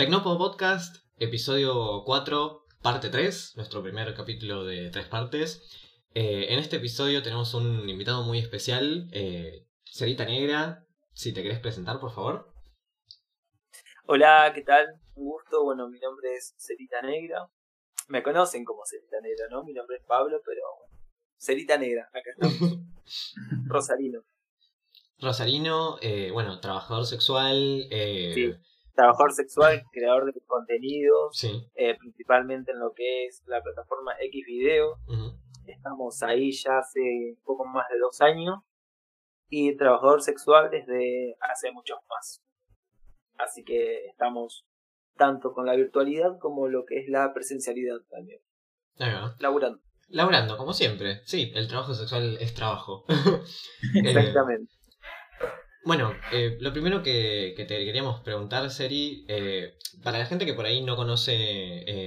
Tecnopo Podcast, episodio 4, parte 3, nuestro primer capítulo de tres partes. Eh, en este episodio tenemos un invitado muy especial, eh, Cerita Negra. Si te querés presentar, por favor. Hola, ¿qué tal? Un gusto. Bueno, mi nombre es Cerita Negra. Me conocen como Cerita Negra, ¿no? Mi nombre es Pablo, pero Cerita Negra, acá estamos. Rosarino. Rosarino, eh, bueno, trabajador sexual. Eh, Sí. Trabajador sexual, creador de contenidos, Sí. eh, principalmente en lo que es la plataforma X Video. Estamos ahí ya hace un poco más de dos años. Y trabajador sexual desde hace muchos más. Así que estamos tanto con la virtualidad como lo que es la presencialidad también. Va. Laburando. Laburando, como siempre. Sí, el trabajo sexual es trabajo. Eh, Exactamente. Bueno, eh, lo primero que, te queríamos preguntar, Seri, eh, para la gente que por ahí no conoce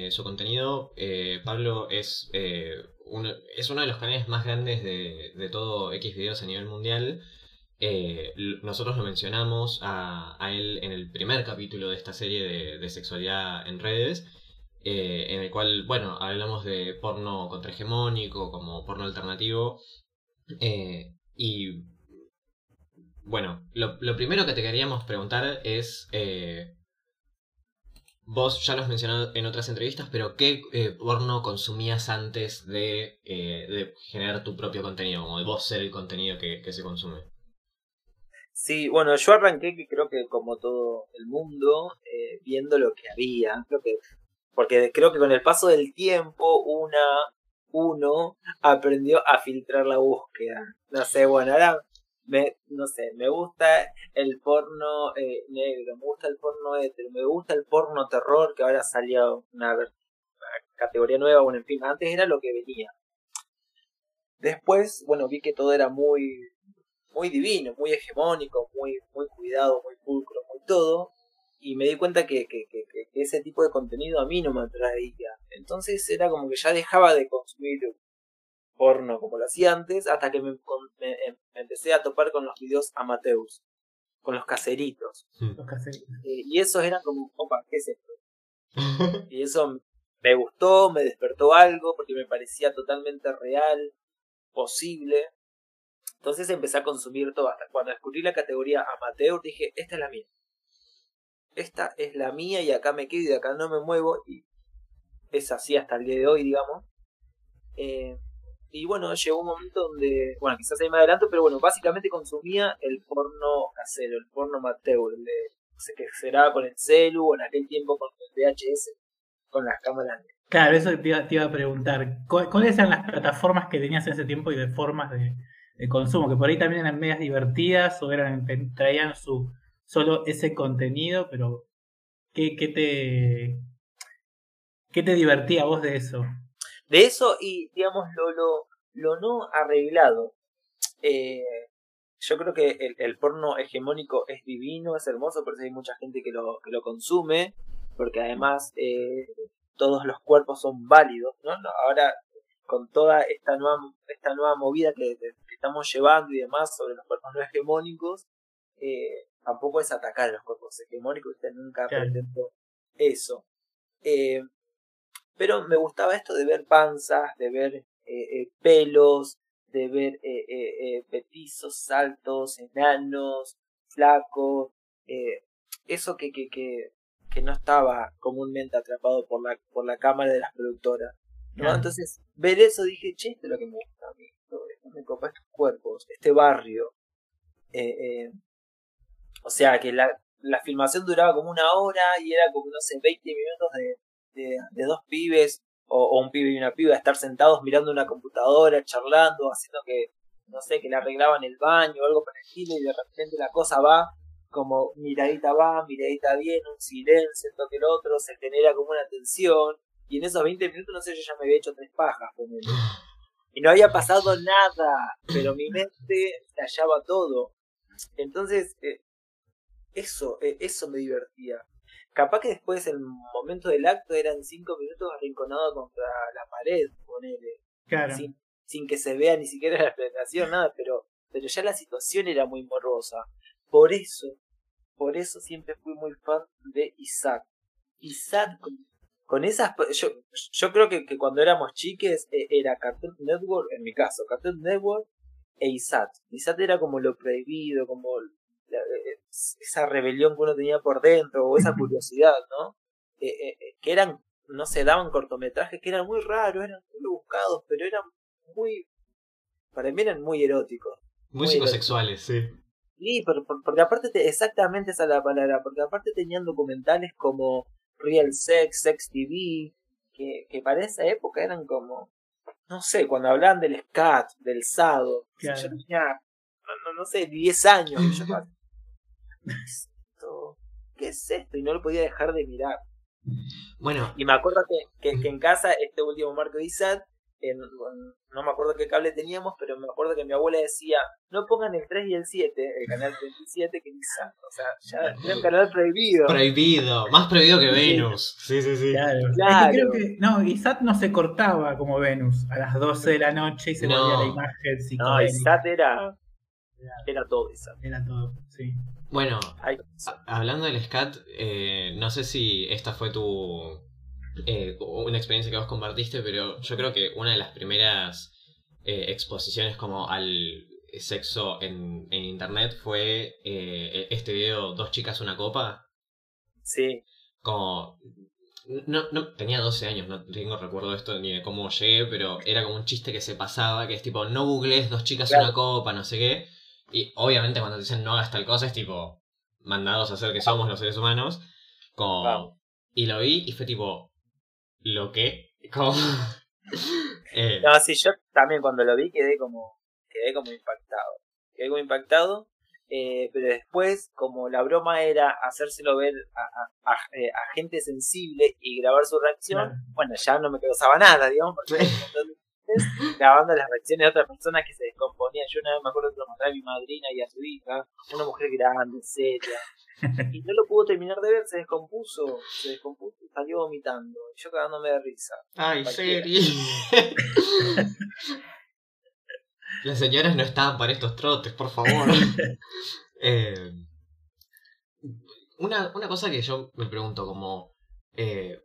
eh, su contenido, Pablo es, uno, es uno de los canales más grandes de, de todo X videos a nivel mundial. Nosotros lo mencionamos a, él en el primer capítulo de esta serie de, de sexualidad en redes, en el cual, bueno, hablamos de porno contrahegemónico como porno alternativo. y bueno, lo, primero que te queríamos preguntar es, eh, vos ya lo has mencionado en otras entrevistas, pero ¿qué eh, porno consumías antes de, eh, de generar tu propio contenido, como de vos ser el contenido que, que se consume? Sí, bueno, yo arranqué que creo que como todo el mundo, eh, viendo lo que había, creo que, porque creo que con el paso del tiempo una, uno aprendió a filtrar la búsqueda. No sé, bueno, ahora me, no sé, me gusta el porno eh, negro, me gusta el porno hetero, me gusta el porno terror, que ahora salió una, una categoría nueva, bueno, en fin, antes era lo que venía. Después, bueno, vi que todo era muy, muy divino, muy hegemónico, muy, muy cuidado, muy pulcro, muy todo. Y me di cuenta que, que, que- que ese tipo de contenido a mí no me atraía. Entonces era como que ya dejaba de consumir porno como lo hacía antes, hasta que me, con- me- em- me empecé a topar con los videos amateurs, con los caseritos. Los caseritos. Eh, y esos eran como, opa, ¿qué es esto? Y eso me gustó, me despertó algo, porque me parecía totalmente real, posible. Entonces empecé a consumir todo. Hasta cuando descubrí la categoría amateur, dije, esta es la mía. Esta es la mía y acá me quedo y de acá no me muevo. Y es así hasta el día de hoy, digamos. Eh, y bueno, llegó un momento donde, bueno, quizás ahí me adelanto, pero bueno, básicamente consumía el porno casero, el porno amateur, el de, no sé qué será con el celu o en aquel tiempo con el VHS, con las cámaras. Claro, eso te iba, a preguntar. ¿cu- ¿Cuáles eran las plataformas que tenías en ese tiempo y de formas de, de consumo? Que por ahí también eran medias divertidas o eran traían su solo ese contenido, pero ¿qué, qué te qué te divertía vos de eso? De eso y, digamos, lo, lo, lo no arreglado. Eh, yo creo que el, el porno hegemónico es divino, es hermoso, por eso hay mucha gente que lo, que lo consume, porque además eh, todos los cuerpos son válidos, ¿no? No, Ahora, con toda esta nueva, esta nueva movida que, que estamos llevando y demás sobre los cuerpos no hegemónicos, eh, tampoco es atacar a los cuerpos hegemónicos, usted nunca Claro. pretendo eso. Eh, pero me gustaba esto de ver panzas, de ver eh, eh, pelos, de ver eh, eh, eh, petizos, altos, enanos, flacos, eh, eso que, que, que, que no estaba comúnmente atrapado por la, por la cámara de las productoras. ¿no? Entonces, ver eso dije, che, esto es lo que me gusta a mí, me copa estos cuerpos, este barrio. Eh, eh, o sea, que la, la filmación duraba como una hora y era como, no sé, 20 minutos de, de, dos pibes o, un pibe y una piba estar sentados mirando una computadora, charlando, haciendo que, no sé, que le arreglaban el baño o algo por el estilo y de repente la cosa va como miradita va, miradita viene, un silencio, esto que el otro, se genera como una tensión y en esos 20 minutos, no sé, yo ya me había hecho tres pajas con él. Y no había pasado nada, pero mi mente hallaba todo. Entonces, eh, eso, eh, eso me divertía. Capaz que después el momento del acto eran cinco minutos arrinconado contra la pared, ponele, Claro. sin, sin que se vea ni siquiera la presentación, nada, pero, pero ya la situación era muy morrosa. Por eso, por eso siempre fui muy fan de Isaac. ISAT con, con esas. Yo, yo creo que, que cuando éramos chiques eh, era Cartoon Network, en mi caso, Cartoon Network e ISAT. ISAT era como lo prohibido, como la- esa rebelión que uno tenía por dentro, o esa curiosidad, ¿no? Eh, eh, eh, que eran, no se daban cortometrajes que eran muy raros, eran muy buscados, pero eran muy. Para mí eran muy eróticos. Muy Muy psicosexuales, sí. Sí, pero, por- porque aparte, te- exactamente esa es la palabra, porque aparte tenían documentales como Real Sex, Sex TV, que, que para esa época eran como, no sé, cuando hablaban del scat, del sado, Claro. yo tenía, no, no, no sé, 10 años, y yo estaba, ¿qué es esto? ¿Qué es esto? Y no lo podía dejar de mirar. Bueno, Y me acuerdo que, que, que en casa, este último marco de ISAT, en- en- no me acuerdo qué cable teníamos, pero me acuerdo que mi abuela decía, no pongan el 3 y el 7, el canal 37, que ISAT. O sea, ya era un canal prohibido. prohibido. Más prohibido que Venus. Sí, sí, sí. Claro. Es que Claro. creo que. No, ISAT no se cortaba como Venus a las 12 de la noche y se No. volvía la imagen No. ISAT era, era todo ISAT. Era todo, sí. Bueno, hablando del SCAT, eh, no sé si esta fue tu. eh, una experiencia que vos compartiste, pero yo creo que una de las primeras eh, exposiciones como al sexo en, en internet fue eh, este video Dos chicas, una copa. sí, como no, no tenía 12 años, no tengo recuerdo de esto ni de cómo llegué, pero era como un chiste que se pasaba, que es tipo, no googlees dos chicas Claro. una copa, no sé qué. Y obviamente cuando te dicen no hagas tal cosa es tipo, mandados a hacer que somos los seres humanos. Como, y lo vi y fue tipo, ¿lo qué? Como, eh, No, sí, yo también cuando lo vi quedé como, quedé como impactado. Quedé como impactado, eh, pero después, como la broma era hacérselo ver a, a- a- eh, a gente sensible y grabar su reacción, Claro. bueno, ya no me causaba nada, digamos, porque. grabando las reacciones de otras personas que se descomponían. Yo una vez me acuerdo que lo mostré a mi madrina y a su hija, una mujer grande, seria, y no lo pudo terminar de ver, se descompuso, se descompuso y salió vomitando, y yo cagándome de risa. ay, cualquiera. Seri. Las señoras no estaban para estos trotes, por favor. Eh, una, una cosa que yo me pregunto, como eh,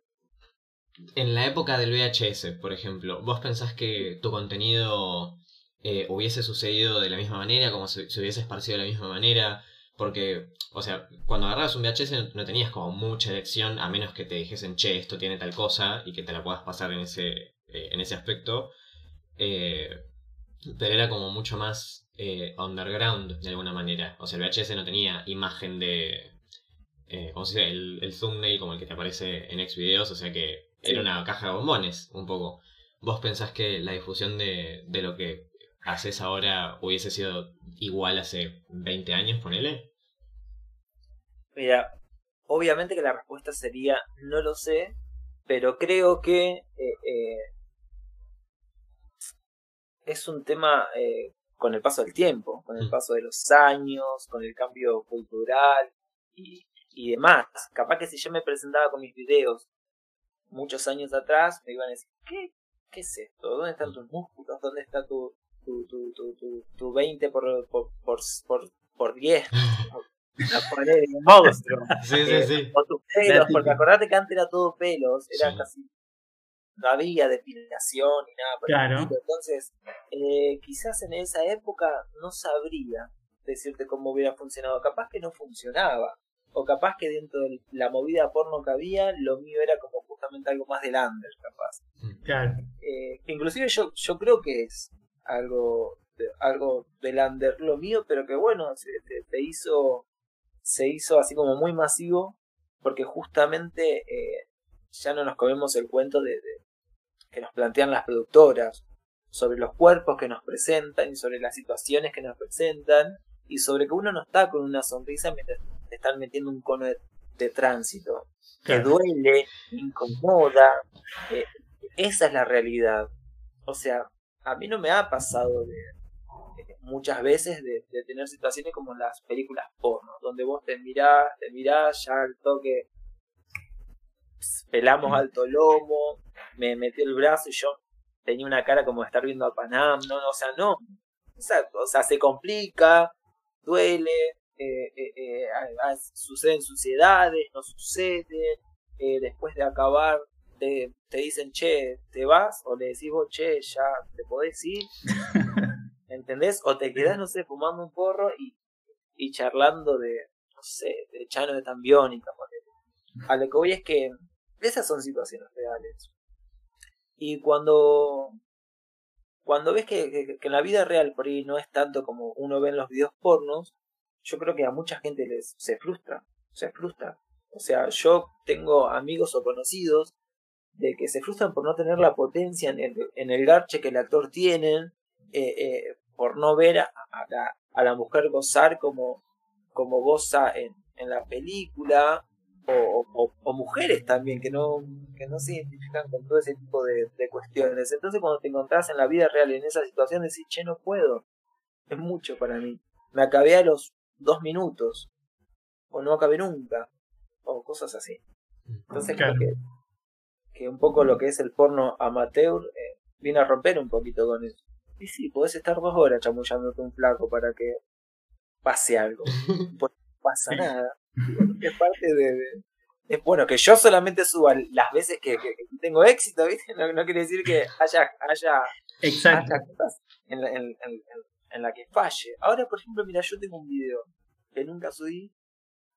en la época del VHS, por ejemplo, ¿vos pensás que tu contenido eh, hubiese sucedido de la misma manera, como se, se hubiese esparcido de la misma manera? Porque, o sea, cuando agarrabas un VHS no, tenías como mucha elección, a menos que te dijesen, che, esto tiene tal cosa, y que te la puedas pasar en ese, eh, en ese aspecto. Eh, pero era como mucho más underground de alguna manera. O sea, el VHS no tenía imagen de. ¿Cómo se dice? El, el thumbnail como el que te aparece en Xvideos, o sea que. Era una caja de bombones, un poco. ¿Vos pensás que la difusión de, de lo que haces ahora hubiese sido igual hace 20 años, ponele? Mira, obviamente que la respuesta sería no lo sé, pero creo que eh, eh, es un tema eh, con el paso del tiempo, con el Mm. paso de los años, con el cambio cultural y, y demás. Capaz que si yo me presentaba con mis videos muchos años atrás, me iban a decir, ¿qué, qué es esto? ¿Dónde están tus músculos? ¿Dónde está tu, tu, tu, tu, tu, tu 20 por, por, por, por, por 10? La pared de un monstruo. Sí, sí, Eh, sí. O tus pelos, porque acordate que antes era todo pelos, era Sí. casi. No había depilación ni nada por el Claro. estilo. Entonces, eh, quizás en esa época no sabría decirte cómo hubiera funcionado. Capaz que no funcionaba. O capaz que dentro de la movida porno que había, lo mío era como justamente algo más del under, capaz. Claro. Eh, que inclusive yo, yo creo que es algo, de- algo del under lo mío, pero que bueno, se, se- se hizo se hizo así como muy masivo porque justamente eh, ya no nos comemos el cuento de, de- que nos plantean las productoras sobre los cuerpos que nos presentan y sobre las situaciones que nos presentan y sobre que uno no está con una sonrisa mientras te están metiendo un cono de, de tránsito que Claro. duele, incomoda. eh, esa es la realidad. O sea, a mí no me ha pasado de, de muchas veces de, de tener situaciones como las películas porno, donde vos te mirás, te mirás, ya al toque pelamos alto lomo, me metió el brazo y yo tenía una cara como de estar viendo a Panam, no, no, o sea, no. O sea, o sea, se complica, duele, eh, eh, eh, a- a- suceden suciedades, no suceden, después de acabar te, te dicen, che, ¿te vas? O le decís vos, che, ya te podés ir. ¿Entendés? O te quedás, no sé, fumando un porro y, y charlando de, no sé, de Chano de Tambiónica. A lo que voy es que esas son situaciones reales. Y cuando cuando ves que, que, en la vida real por ahí no es tanto como uno ve en los videos pornos, yo creo que a mucha gente les se frustra, se frustra. O sea, yo tengo amigos o conocidos de que se frustran por no tener la potencia en el, en el garche que el actor tiene, eh, eh, por no ver a, la, a, la, mujer gozar como, como goza en, en la película, o, mujeres también que no, que no se identifican con todo ese tipo de, de, cuestiones. Entonces cuando te encontrás en la vida real en esa situación decís, che, no puedo, es mucho para mí. Me acabé a los dos minutos, o no acabé nunca, o cosas así. Entonces creo que, que un poco lo que es el porno amateur eh, viene a romper un poquito con eso. Y sí, podés estar dos horas chamullándote un flaco para que pase algo. No pasa nada. Es parte de, Es bueno que yo solamente suba las veces que, tengo éxito, ¿viste? No, quiere decir que haya, haya, cosas en en, en la que falle. Ahora, por ejemplo, mira, yo tengo un video que nunca subí,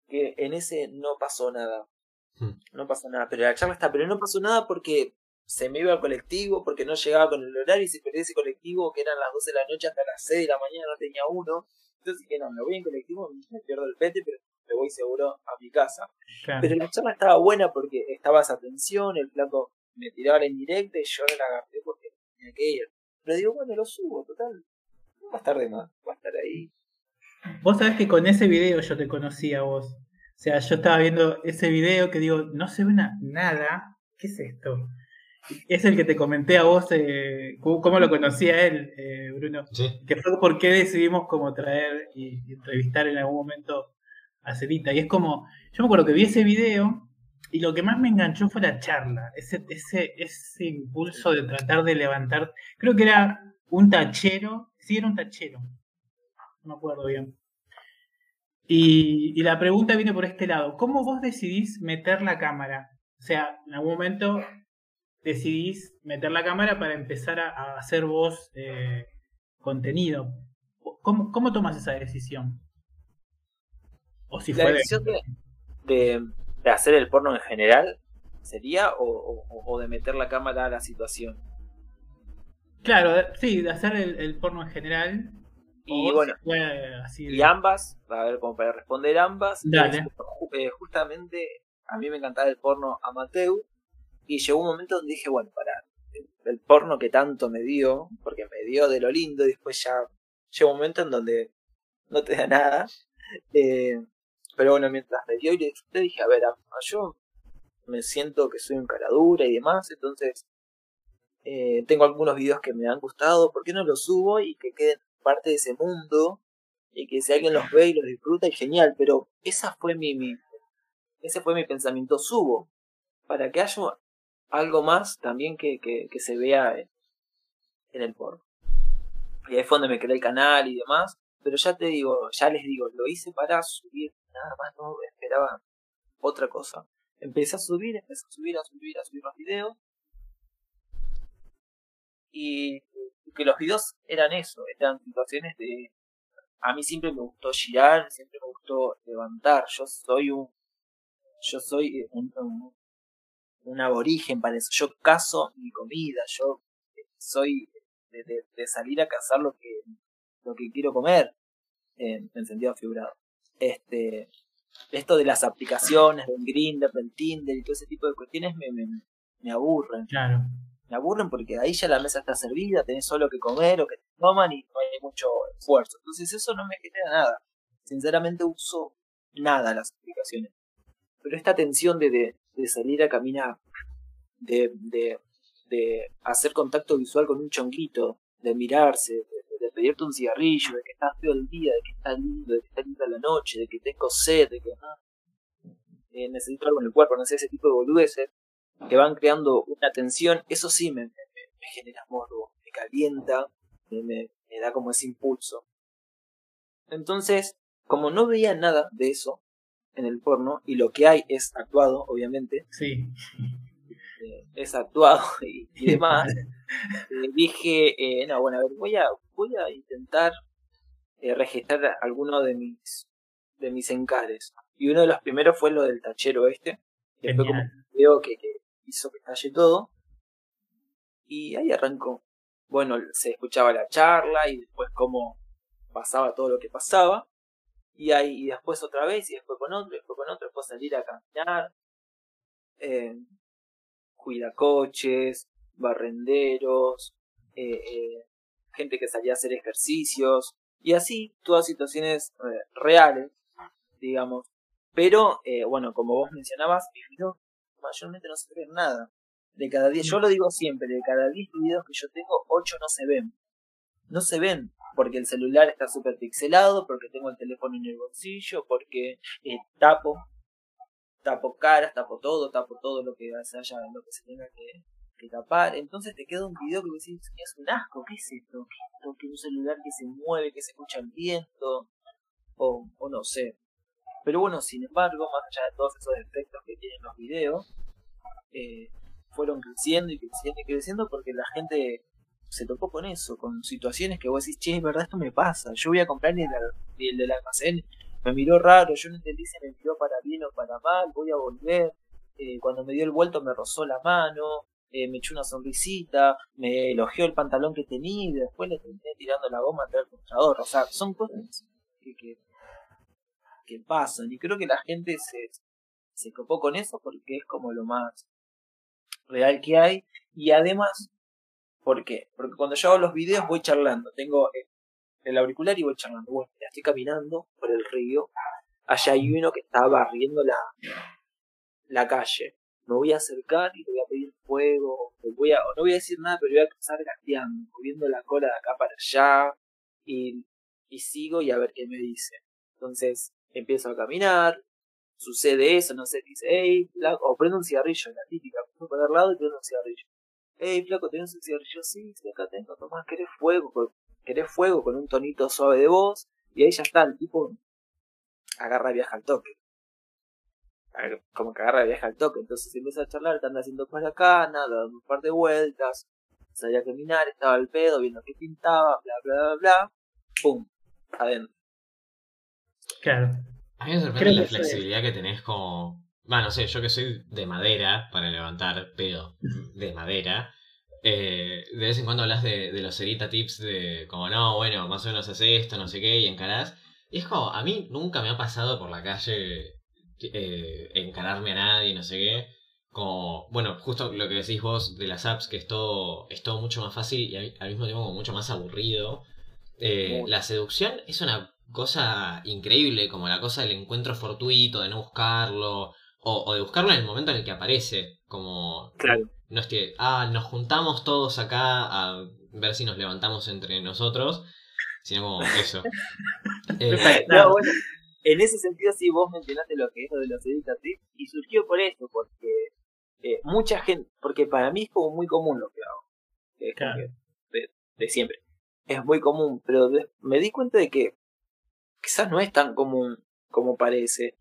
que en ese no pasó nada. Hmm. No pasó nada, pero la charla está, pero no pasó nada porque se me iba al colectivo, porque no llegaba con el horario y se perdió ese colectivo que eran las 12 de la noche hasta las 6 de la mañana, no tenía uno. Entonces dije, no, me voy en colectivo, me pierdo el pete, pero me voy seguro a mi casa. Pero la charla estaba buena porque estaba esa tensión, el flaco me tiraba la indirecta y yo no la agarré porque tenía que ir. Pero digo, bueno, lo subo, total. Va a estar de más, va a estar ahí. Vos sabés que con ese video yo te conocí a vos. O sea, yo estaba viendo ese video que digo, no se ve nada. ¿Qué es esto? Es el que te comenté a vos, eh, cómo lo conocía él, eh, Bruno. Que fue por qué decidimos como traer y, entrevistar en algún momento a Celita. Y es como, yo me acuerdo que vi ese video y lo que más me enganchó fue la charla. Ese, ese, ese impulso de tratar de levantar. Creo que era un tachero. Sí, era un tachero. No me acuerdo bien. Y, y, la pregunta viene por este lado. ¿Cómo vos decidís meter la cámara? O sea, en algún momento decidís meter la cámara para empezar a, hacer vos eh, contenido. ¿Cómo, ¿Cómo, tomas esa decisión? ¿O si la decisión de, de, hacer el porno en general sería o, o, de meter la cámara a la situación? Claro, sí, de hacer el, el porno en general. Y bueno, y ambas, a ver cómo para responder ambas. Eh, justamente a mí me encantaba el porno amateur y llegó un momento donde dije, bueno, para el, porno que tanto me dio, porque me dio de lo lindo y después ya llegó un momento en donde no te da nada. Eh, pero bueno, mientras me dio y le dije, a ver, yo me siento que soy un caradura y demás, entonces eh, tengo algunos videos que me han gustado, ¿por qué no los subo y que queden parte de ese mundo? Y que si alguien los ve y los disfruta, es genial, pero esa fue mi, mi ese fue mi pensamiento, subo, para que haya algo más también que, que, se vea en, el porno. Y ahí fue donde me creé el canal y demás. Pero ya te digo, ya les digo, lo hice para subir, nada más no esperaba otra cosa. Empecé a subir, empecé a subir, a subir, a subir los videos. Y que los videos eran eso, eran situaciones de... A mí siempre me gustó girar, siempre me gustó levantar. Yo soy un... Yo soy un, un aborigen para eso. Yo cazo mi comida, yo soy de, salir a cazar lo que, lo que quiero comer, en, sentido figurado. Este, esto de las aplicaciones, del Grindr, del Tinder y todo ese tipo de cuestiones me, me, me aburren. Claro. Aburren porque ahí ya la mesa está servida, tenés solo que comer o que te toman y no hay mucho esfuerzo. Entonces eso no me genera nada. Sinceramente uso nada las aplicaciones. Pero esta tensión de, de salir a caminar, de, de, de, hacer contacto visual con un chonquito, de mirarse, de, pedirte un cigarrillo, de que estás feo el día, de que está lindo, de que está linda la noche, de que tengo sed, de que eh, necesito algo en el cuerpo, no sé, ese tipo de boludeces que van creando una tensión, eso sí me, me, genera morbo, me calienta, me, me da como ese impulso. Entonces, como no veía nada de eso, en el porno y lo que hay es actuado, obviamente. Sí. eh, es actuado y, y demás. eh, dije, eh, no, bueno, a ver, voy a, voy a intentar eh, registrar alguno de mis, de mis encares. Y uno de los primeros fue lo del tachero este, que fue como un video que, que hizo que estalle todo. Y ahí arrancó. Bueno, se escuchaba la charla y después cómo pasaba todo lo que pasaba. Y ahí y después otra vez, y después con otro, y después con otro, después salir a caminar. Eh, cuidacoches, barrenderos, eh, eh, gente que salía a hacer ejercicios, y así, todas situaciones eh, reales, digamos. Pero, bueno, como vos mencionabas, mis videos mayormente no se ven nada. De cada 10, yo lo digo siempre, de cada 10 videos que yo tengo, 8 no se ven. No se ven, porque el celular está súper pixelado, porque tengo el teléfono en el bolsillo, porque eh, tapo, tapo caras, tapo todo, tapo todo lo que se haya, lo que se tenga que, que tapar. Entonces te queda un video que decís, es un asco, ¿qué es esto? ¿Qué es esto? Que un celular que se mueve, que se escucha el viento, o, o no sé. Pero bueno, sin embargo, más allá de todos esos defectos que tienen los videos, eh, fueron creciendo y creciendo y creciendo porque la gente se topó con eso, con situaciones que vos decís, che, es verdad, esto me pasa. Yo voy a comprar y el, y el del almacén me miró raro, yo no entendí si me miró para bien o para mal, voy a volver. Eh, cuando me dio el vuelto me rozó la mano, eh, me echó una sonrisita, me elogió el pantalón que tenía y después le terminé tirando la goma al mostrador. O sea, son cosas que, que pasan y creo que la gente se, se copó con eso porque es como lo más real que hay y además, ¿por qué? Porque cuando yo hago los videos voy charlando, tengo el auricular y voy charlando. Bueno, estoy caminando por el río, allá hay uno que está barriendo la, la calle. Me voy a acercar y le voy a pedir fuego, le voy a, o no voy a decir nada, pero voy a cruzar gateando, moviendo la cola de acá para allá y, y sigo y a ver qué me dice. Entonces empiezo a caminar, sucede eso, no sé, dice, hey, flaco, o prendo un cigarrillo, la típica, me para el lado y prendo un cigarrillo. Hey, flaco, ¿tenés un cigarrillo? Sí, sí, acá tengo, tomás, ¿querés fuego? ¿Querés fuego con un tonito suave de voz? Y ahí ya está, el tipo agarra y viaja al toque. Como que agarra y viaja al toque, entonces empieza a charlar, te anda haciendo para acá, nada, dando un par de vueltas, salía a caminar, estaba al pedo, viendo qué pintaba, bla, bla, bla, bla, pum, adentro. Claro. A mí me sorprende Creo la que flexibilidad que tenés como... Bueno, no sé, yo que soy de madera para levantar pedo de madera. eh, de vez en cuando hablas de, de los Cerita Tips de como no, bueno, más o menos haces esto, no sé qué, y encarás. Y es como, a mí nunca me ha pasado por la calle eh, encararme a nadie, no sé qué. Como, bueno, justo lo que decís vos de las apps, que es todo, es todo mucho más fácil y al, al mismo tiempo como mucho más aburrido. Eh, la seducción es una cosa increíble, como la cosa del encuentro fortuito, de no buscarlo, o, o de buscarlo en el momento en el que aparece, como Claro. no es que, ah, nos juntamos todos acá a ver si nos levantamos entre nosotros, sino como eso. Eh, No, bueno, en ese sentido sí vos mencionaste lo que es lo de los tips y surgió por eso, porque eh, mucha gente, porque para mí es como muy común lo que hago, Claro. que de, de siempre, es muy común, pero de- me di cuenta de que quizás no es tan común como parece.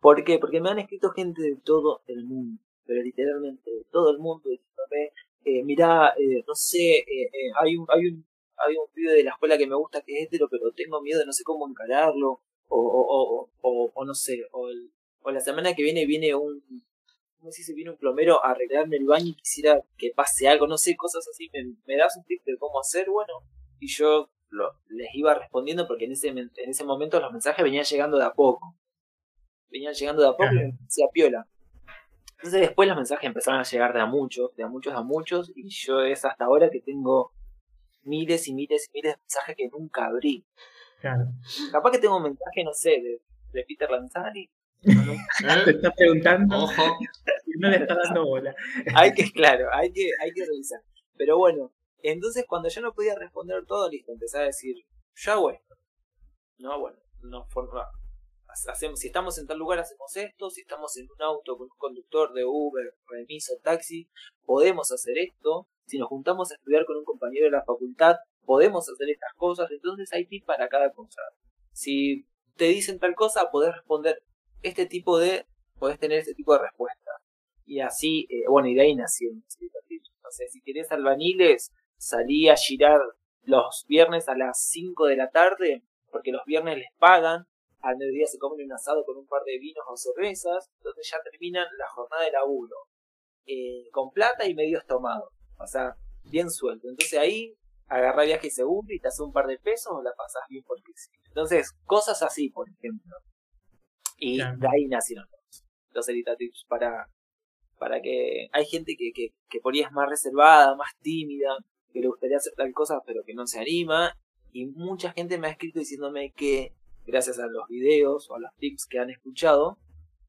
¿Por qué? Porque me han escrito gente de todo el mundo, pero literalmente de todo el mundo, diciéndome, eh, mirá, eh, no sé, eh, eh, hay un, hay un hay un pibe de la escuela que me gusta que es hetero, pero tengo miedo de no sé cómo encararlo, o, o, o, o, no sé, o, el- o la semana que viene viene un, ¿cómo se dice? Viene un plomero a arreglarme el baño y quisiera que pase algo, no sé, cosas así, me, me das un tip de cómo hacer, bueno, y yo lo, les iba respondiendo porque en ese, en ese momento los mensajes venían llegando de a poco, venían llegando de a poco y Claro. me hacía piola. Entonces después los mensajes empezaron a llegar de a muchos, de a muchos a muchos, y yo es hasta ahora que tengo miles y miles y miles de mensajes que nunca abrí. Claro. Capaz que tengo un mensaje, no sé, de, de Peter Lanzani. no, no. Te ¿eh? está preguntando Ojo. y no le está dando bola. hay que, claro, hay que, hay que revisar. Pero bueno, entonces cuando yo no podía responder todo, listo, empecé a decir, yo hago esto. No, bueno, no forma. Hacemos, si estamos en tal lugar hacemos esto, si estamos en un auto con un conductor de Uber, remis o taxi, podemos hacer esto, si nos juntamos a estudiar con un compañero de la facultad, podemos hacer estas cosas, entonces hay tips para cada cosa. Si te dicen tal cosa, podés responder este tipo de, podés tener este tipo de respuesta. Y así, eh, bueno, y de ahí nació si querés albaniles, salí a girar los viernes a las 5 de la tarde, porque los viernes les pagan, al mediodía se comen un asado con un par de vinos o cervezas, donde ya terminan la jornada de laburo, eh, con plata y medios tomados, o sea, bien suelto. Entonces ahí agarra viaje seguro y te hace un par de pesos o la pasas bien porque sí. Entonces, cosas así, por ejemplo. Y de ahí nacieron los, los Tips para, para que hay gente que, que, que por ahí es más reservada, más tímida, que le gustaría hacer tal cosa pero que no se anima. Y mucha gente me ha escrito diciéndome que gracias a los videos o a los tips que han escuchado,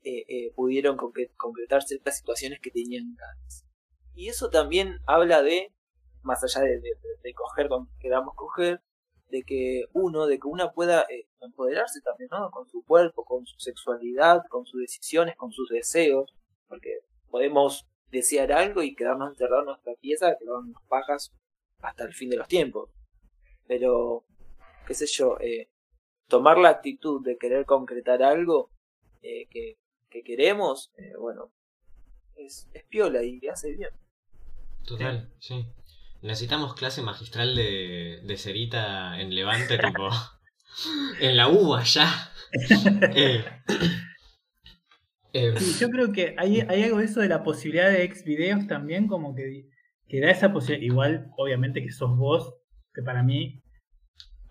eh, eh, pudieron concretar ciertas situaciones que tenían ganas. Y eso también habla de, más allá de, de, coger con queramos coger, de que uno, de que una pueda eh, empoderarse también, ¿no? Con su cuerpo, con su sexualidad, con sus decisiones, con sus deseos, porque podemos desear algo y quedarnos encerrados en nuestra pieza, quedarnos pajas hasta el fin de los tiempos. Pero, qué sé yo, eh, tomar la actitud de querer concretar algo eh, que, que, queremos, eh, bueno, es, es, piola y hace bien. Total, sí. Necesitamos clase magistral de, de Cerita en Levante, tipo. en la U allá. yo creo que hay, hay algo de eso de la posibilidad de ex videos también, como que que da esa posibilidad, igual obviamente que sos vos, que para mí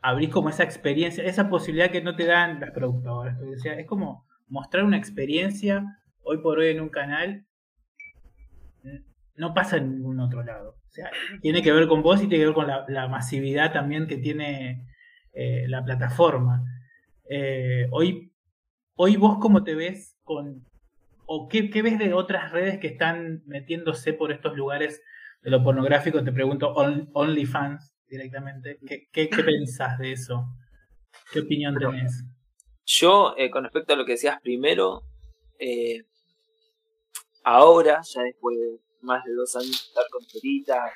abrís como esa experiencia, esa posibilidad que no te dan las productoras. es como mostrar una experiencia hoy por hoy en un canal, no pasa en ningún otro lado. O sea, tiene que ver con vos y tiene que ver con la, masividad también que tiene eh, la plataforma. Eh, hoy, hoy vos cómo te ves con, o qué, qué ves de otras redes que están metiéndose por estos lugares de lo pornográfico, te pregunto OnlyFans directamente. ¿Qué, qué, pensás de eso? ¿Qué opinión tenés? Yo, eh, con respecto a lo que decías primero, eh, ahora, ya después de más de dos años de estar con Torita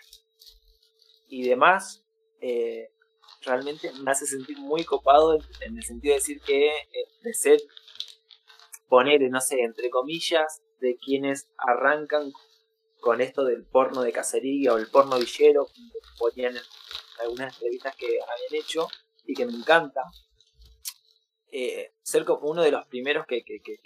y demás, eh, realmente me hace sentir muy copado en, el sentido de decir que de ser, poner, no sé, entre comillas, de quienes arrancan con esto del porno de cacería o el porno villero, como ponían algunas entrevistas que habían hecho y que me encanta. Eh, ser uno de los primeros que, que, que,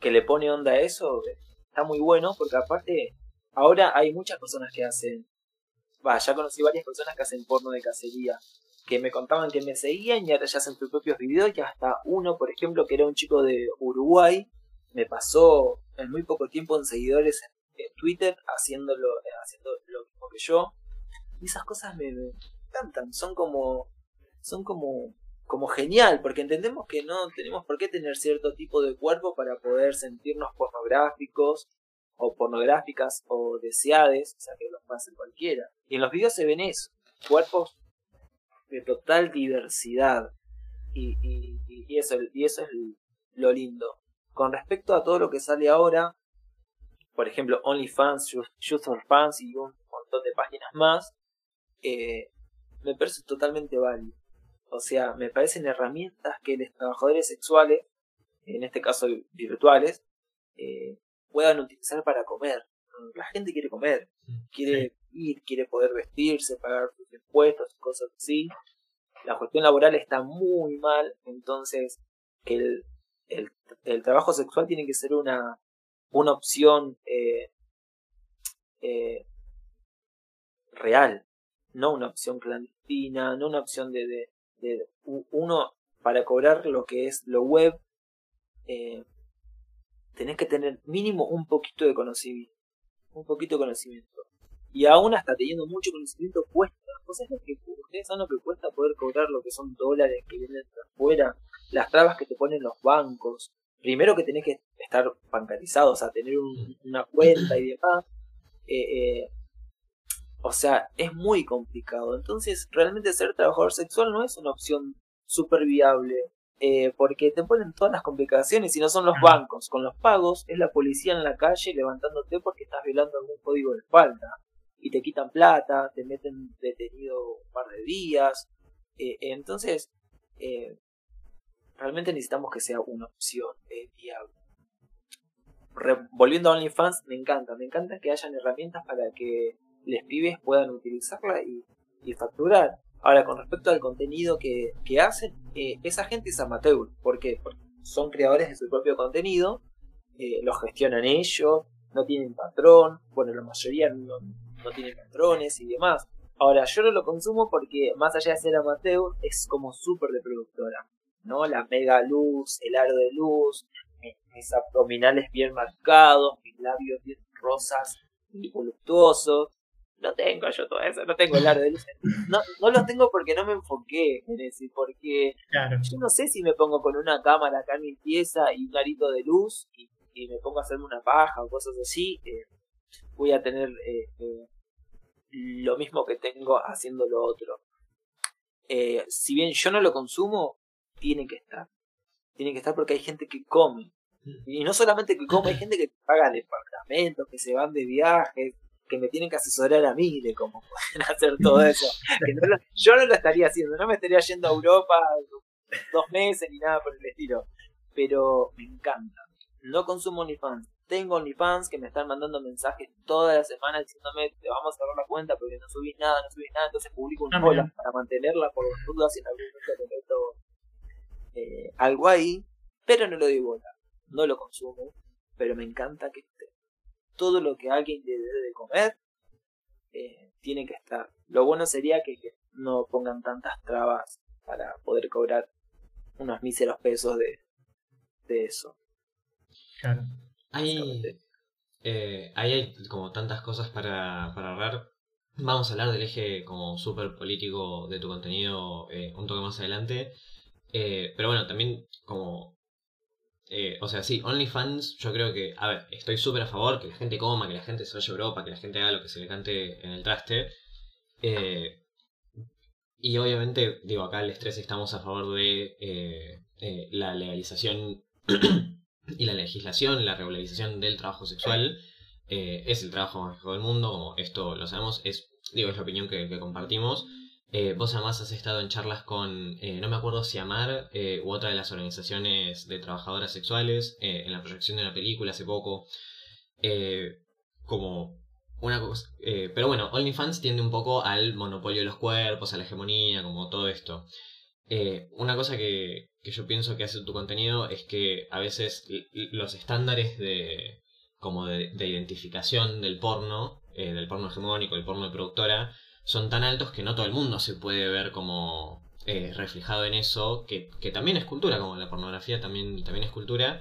que, le pone onda a eso está muy bueno porque aparte ahora hay muchas personas que hacen, ya conocí varias personas que hacen porno de cacería que me contaban que me seguían y ahora ya hacen sus propios videos y hasta uno, por ejemplo, que era un chico de Uruguay, me pasó en muy poco tiempo en seguidores en, Twitter haciéndolo, haciendo lo mismo que yo. Y esas cosas me, encantan, son como, son como, como genial, porque entendemos que no tenemos por qué tener cierto tipo de cuerpo para poder sentirnos pornográficos o pornográficas o deseades, o sea que los pase cualquiera. Y en los videos se ven eso, cuerpos de total diversidad. Y, y eso, y eso es lo lindo. Con respecto a todo lo que sale ahora, por ejemplo, OnlyFans, Fans y un montón de páginas más, eh, me parece totalmente válido. O sea, me parecen herramientas que los trabajadores sexuales, en este caso virtuales, eh, puedan utilizar para comer. La gente quiere comer, quiere ir, quiere poder vestirse, pagar sus impuestos, cosas así. La cuestión laboral está muy mal, entonces que el, el, trabajo sexual tiene que ser una, una opción eh, eh, real, no una opción clandestina, no una opción de, de, uno para cobrar lo que es lo web, eh, tenés que tener mínimo un poquito de conocimiento, un poquito de conocimiento. Y aún hasta teniendo mucho conocimiento cuesta. Ustedes saben lo que cuesta poder cobrar lo que son dólares que vienen de afuera, las trabas que te ponen los bancos. Primero que tenés que estar bancarizado, o sea, tener una cuenta y demás. Eh, eh, o sea, es muy complicado. Entonces, realmente ser trabajador sexual no es una opción súper viable. Eh, porque te ponen todas las complicaciones y no son los bancos. Con los pagos es la policía en la calle levantándote porque estás violando algún código de falta y te quitan plata, te meten detenido un par de días. Eh, entonces, eh, realmente necesitamos que sea una opción eh, viable. volviendo a OnlyFans, me encanta, me encanta que hayan herramientas para que los pibes puedan utilizarla y, facturar. Ahora, con respecto al contenido que, hacen, eh, esa gente es amateur. ¿Por qué? Porque son creadores de su propio contenido, lo gestionan ellos, no tienen patrón, bueno, la mayoría no, no tienen patrones y demás. Ahora, yo no lo consumo porque más allá de ser amateur, es como súper de productora. ¿no? La mega luz, el aro de luz, mis, abdominales bien marcados, mis labios bien rosas y voluptuosos. No tengo yo todo eso, no tengo el aro de luz. No, no lo tengo porque no me enfoqué en ese, porque yo no sé si me pongo con una cámara acá en mi pieza y un arito de luz y, me pongo a hacerme una paja o cosas así, eh, voy a tener eh, eh, lo mismo que tengo haciendo lo otro. si bien yo no lo consumo, tiene que estar. Tiene que estar porque hay gente que come. Y no solamente que come, hay gente que paga departamentos, que se van de viajes, que me tienen que asesorar a mí de cómo pueden hacer todo eso. yo no lo estaría haciendo, no me estaría yendo a Europa dos meses ni nada por el estilo. Pero me encanta. No consumo OnlyFans. Tengo OnlyFans que me están mandando mensajes toda la semana diciéndome te vamos a cerrar la cuenta porque no subís nada, no subís nada. Entonces publico un hola ah, para mantenerla por dudas y en algún momento te meto eh, algo ahí, pero no lo doy bola, no lo consumo, pero me encanta que esté. Todo lo que alguien le debe de comer eh, tiene que estar. Lo bueno sería que, no pongan tantas trabas para poder cobrar unos míseros pesos de, de eso. Claro. Hay, eh, ahí hay como tantas cosas para, para hablar. Vamos a hablar del eje como súper político de tu contenido un toque más adelante. Eh, pero bueno, también como... Eh, o sea, sí, OnlyFans, yo creo que, a ver, estoy súper a favor que la gente coma, que la gente se vaya a Europa, que la gente haga lo que se le cante en el traste. Eh, y obviamente, digo, acá el estrés estamos a favor de la legalización y la legislación, la regularización del trabajo sexual. es el trabajo más viejo del mundo, como esto lo sabemos, es, digo, es la opinión que compartimos. Eh, vos además has estado en charlas con, eh, no me acuerdo si Amar eh, u otra de las organizaciones de trabajadoras sexuales en la proyección de una película hace poco. como una cosa. pero bueno, OnlyFans tiende un poco al monopolio de los cuerpos, a la hegemonía, como todo esto. Una cosa que, que, yo pienso que hace tu contenido es que a veces los estándares de como de, de identificación del porno, del porno hegemónico, del porno de productora, son tan altos que no todo el mundo se puede ver como eh, reflejado en eso, que, también es cultura, como la pornografía también, también es cultura,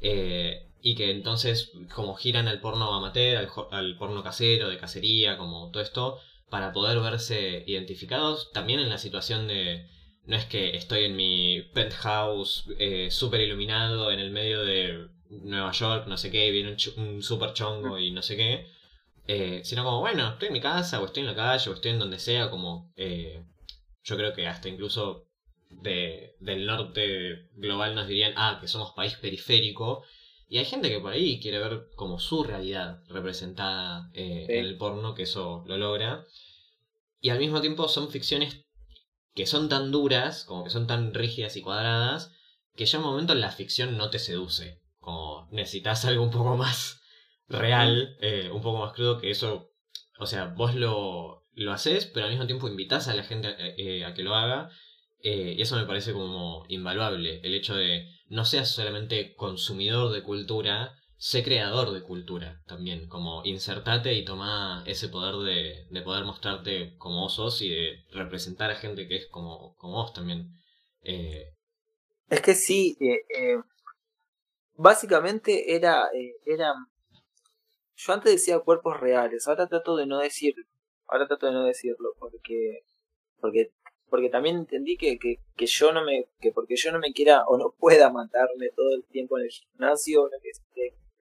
eh, y que entonces como giran al porno amateur, al, porno casero, de cacería, como todo esto, para poder verse identificados, también en la situación de, no es que estoy en mi penthouse eh, súper iluminado en el medio de Nueva York, no sé qué, viene un, un super chongo y no sé qué, eh, sino como, bueno, estoy en mi casa, o estoy en la calle, o estoy en donde sea, como eh, yo creo que hasta incluso de, del norte global nos dirían, ah, que somos país periférico, y hay gente que por ahí quiere ver como su realidad representada eh, en el porno, que eso lo logra, y al mismo tiempo son ficciones que son tan duras, como que son tan rígidas y cuadradas, que ya en un momento la ficción no te seduce, como necesitas algo un poco más real, eh, un poco más crudo, que eso, o sea, vos lo, lo haces, pero al mismo tiempo invitas a la gente a, eh, que lo haga. Eh, y eso me parece como invaluable, el hecho de no seas solamente consumidor de cultura, sé creador de cultura también, como insertate y toma ese poder de, de poder mostrarte como vos sos y de representar a gente que es como, como vos también. Es que sí, básicamente era, era yo antes decía cuerpos reales, ahora trato de no decirlo. Ahora trato de no decirlo porque porque porque también entendí que, que, que yo no me que porque yo no me quiera o no pueda matarme todo el tiempo en el gimnasio,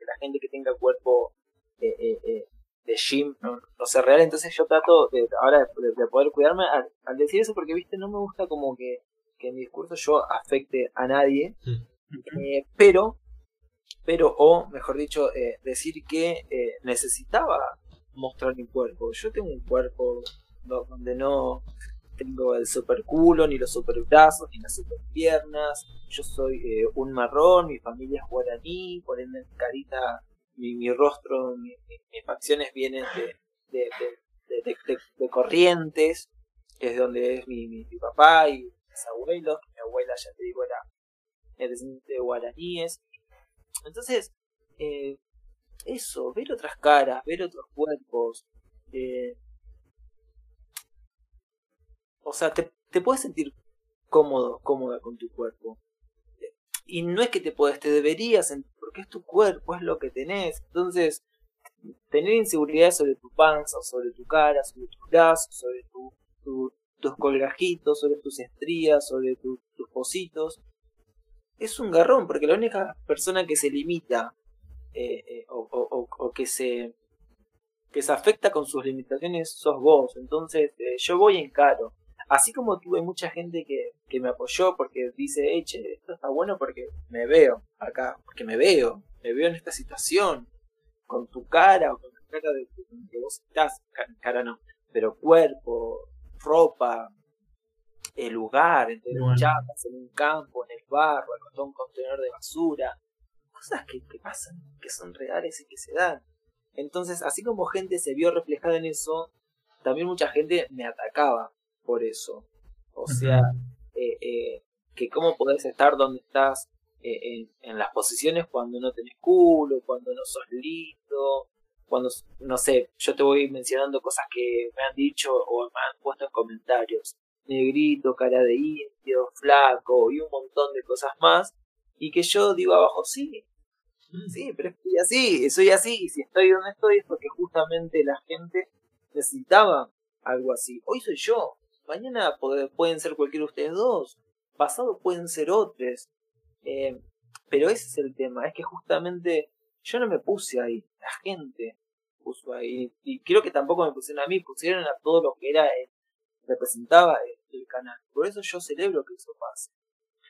la gente que tenga cuerpo eh, eh, eh, de gym no, no, real, entonces yo trato de, ahora de, poder cuidarme al, decir eso porque viste no me gusta como que, que en mi discurso yo afecte a nadie, mm. pero pero, o mejor dicho, eh, decir que eh, necesitaba mostrar mi cuerpo. Yo tengo un cuerpo donde no, tengo el super culo, ni los super brazos, ni las super piernas. Yo soy eh, un marrón, mi familia es guaraní, por ende mi carita, mi, mi rostro, mi- mi- mis facciones vienen de, de, de, Corrientes, que es donde es mi, mi, mi papá y mis abuelos. Mi abuela, ya te digo, era es descendiente de guaraníes. Entonces, eh, eso, ver otras caras, ver otros cuerpos. eh, o sea, te, puedes sentir cómodo, cómoda con tu cuerpo. Y no es que te puedes, te deberías porque es tu cuerpo, es lo que tenés. Entonces, tener inseguridad sobre tu panza, sobre tu cara, sobre tus brazos, sobre tu, tu- tus colgajitos, sobre tus estrías, sobre tu- tus pocitos, es un garrón, porque la única persona que se limita eh, eh, o que se que se afecta con sus limitaciones sos vos. Entonces, eh, yo voy en caro. Así como tuve mucha gente que, que me apoyó porque dice, "Eh, che, esto está bueno porque me veo acá, porque me veo, me veo en esta situación, con tu cara o con la cara de con que vos estás, ca- cara no, pero cuerpo, ropa, el lugar, entre las Bueno. chapas, en un campo, en el barro, al de un contenedor de basura, cosas que, que pasan, que son reales y que se dan. Entonces, así como gente se vio reflejada en eso, también mucha gente me atacaba por eso. O sea, eh, eh, que cómo podés estar donde estás eh, en, en las posiciones cuando no tenés culo, cuando no sos lindo, cuando, no sé, yo te voy mencionando cosas que me han dicho o me han puesto en comentarios. Negrito, cara de indio, flaco y un montón de cosas más. Y que yo digo abajo, sí, sí, pero estoy así, soy así. Y si estoy donde estoy es porque justamente la gente necesitaba algo así. Hoy soy yo, mañana puede- pueden ser cualquiera de ustedes dos, pasado pueden ser otros. Eh, pero ese es el tema, es que justamente yo no me puse ahí, la gente puso ahí. Y creo que tampoco me pusieron a mí, pusieron a todo lo que era eh, representaba el, el canal. Por eso yo celebro que eso pase.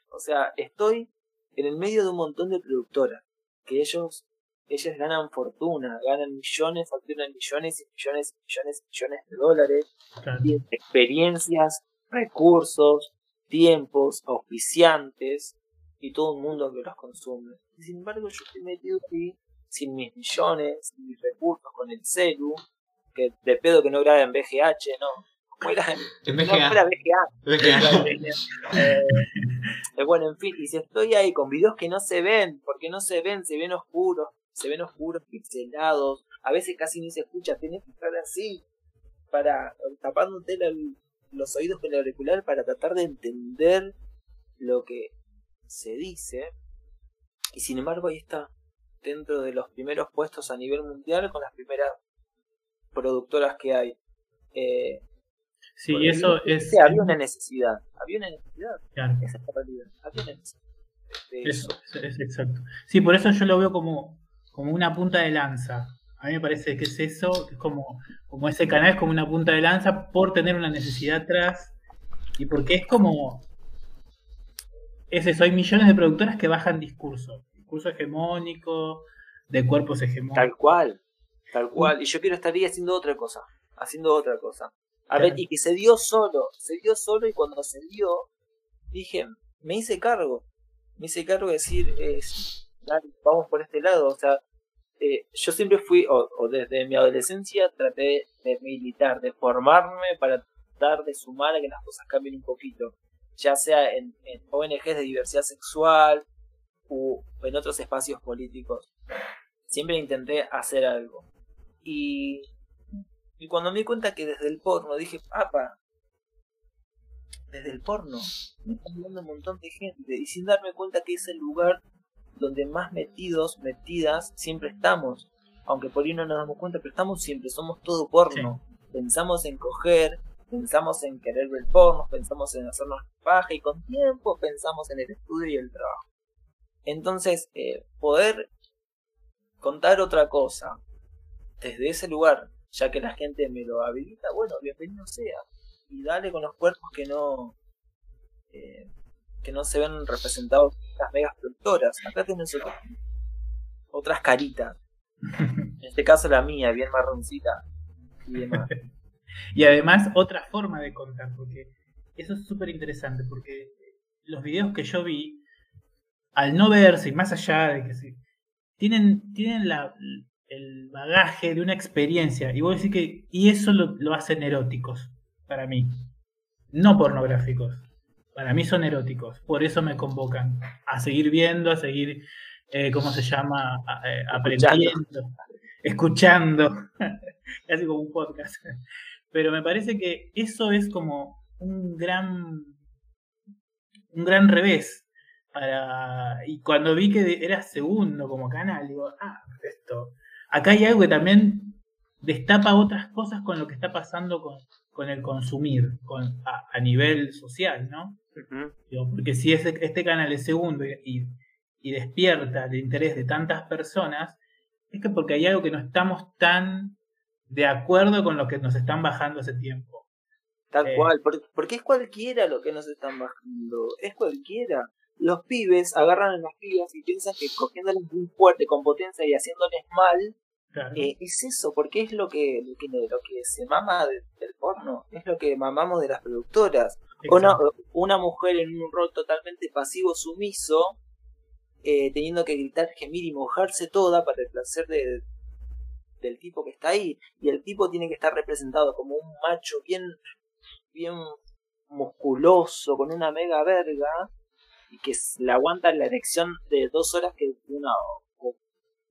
O sea, estoy en el medio de un montón de productoras, que ellos, ellas ganan fortuna, ganan millones, facturan millones y millones y millones y millones de dólares Claro. tienen experiencias, recursos, tiempos, auspiciantes y todo un mundo que los consume. Y sin embargo, yo estoy metido ahí sin mis millones, sin mis recursos, con el celu, que de pedo que no graba en VGH, no. ¿Cómo era? En No, era VGA. VGA. Eh, eh, bueno, en fin, y si estoy ahí con videos que no se ven, porque no se ven, se ven oscuros, se ven oscuros, pixelados, a veces casi ni se escucha, tenés que estar así, para tapándote la- los oídos con el auricular para tratar de entender lo que se dice. Y sin embargo ahí está, dentro de los primeros puestos a nivel mundial con las primeras productoras que hay. Eh, Sí, eso es. había una necesidad, había una necesidad, claro, esa es la realidad, había una necesidad. de eso, eso. es, es exacto. Sí, por eso yo lo veo como, como una punta de lanza. A mí me parece que es eso, que es como, como ese canal es como una punta de lanza por tener una necesidad atrás y porque es como. Es eso, hay millones de productoras que bajan discurso. Discurso hegemónico, de cuerpos hegemónicos. Tal cual, tal cual. Y yo quiero estar ahí haciendo otra cosa, haciendo otra cosa. A Claro. ver, y que se dio solo, se dio solo y cuando se dio, dije, me hice cargo. Me hice cargo de decir, vamos por este lado. O sea, eh, yo siempre fui, o, o desde mi adolescencia, traté de militar, de formarme para tratar de sumar a que las cosas cambien un poquito. Ya sea en, ONGs de diversidad sexual u en otros espacios políticos. Siempre intenté hacer algo. Y, y cuando me di cuenta que desde el porno dije, papa, desde el porno me están viendo un montón de gente y sin darme cuenta que es el lugar donde más metidos, metidas siempre estamos. Aunque por ahí no nos damos cuenta, pero estamos siempre, somos todo porno. Pensamos en coger, pensamos en querer ver porno, pensamos en hacernos paja y con tiempo pensamos en el estudio y el trabajo. Entonces, eh, poder contar otra cosa desde ese lugar, ya que la gente me lo habilita, bueno, bienvenido sea. Y dale con los cuerpos que no eh, que no se ven representados en las megas productoras. Acá tenés otras, otras caritas. En este caso la mía, bien marroncita y demás. Y además otra forma de contar, porque eso es súper interesante, porque los videos que yo vi, al no verse, y más allá de que se, tienen, tienen la, el bagaje de una experiencia, y voy a decir que, y eso lo, lo hacen eróticos, para mí, no pornográficos. Para mí son eróticos, por eso me convocan a seguir viendo, a seguir, eh, ¿cómo se llama? A- eh, aprendiendo, escuchando, casi como un podcast. Pero me parece que eso es como un gran, un gran revés. Para, y cuando vi que era segundo como canal, digo, ah, esto, acá hay algo que también destapa otras cosas con lo que está pasando con, con el consumir, con, a, a nivel social, ¿no? Digo, porque si ese- este canal es segundo y, y- y despierta el interés de tantas personas, es que porque hay algo que no estamos tan de acuerdo con lo que nos están bajando hace tiempo. Tal Eh. cual, por- porque es cualquiera lo que nos están bajando, es cualquiera. Los pibes agarran a las pibas y piensan que cogiéndoles muy fuerte, con potencia y haciéndoles mal, Claro. eh, es eso, porque es lo que, lo que, lo que se mama de- del porno, es lo que mamamos de las productoras. Una, una mujer en un rol totalmente pasivo, sumiso, eh, teniendo que gritar, gemir y mojarse toda para el placer de, del tipo que está ahí. Y el tipo tiene que estar representado como un macho bien, bien musculoso, con una mega verga, y que le aguanta la erección de dos horas que una,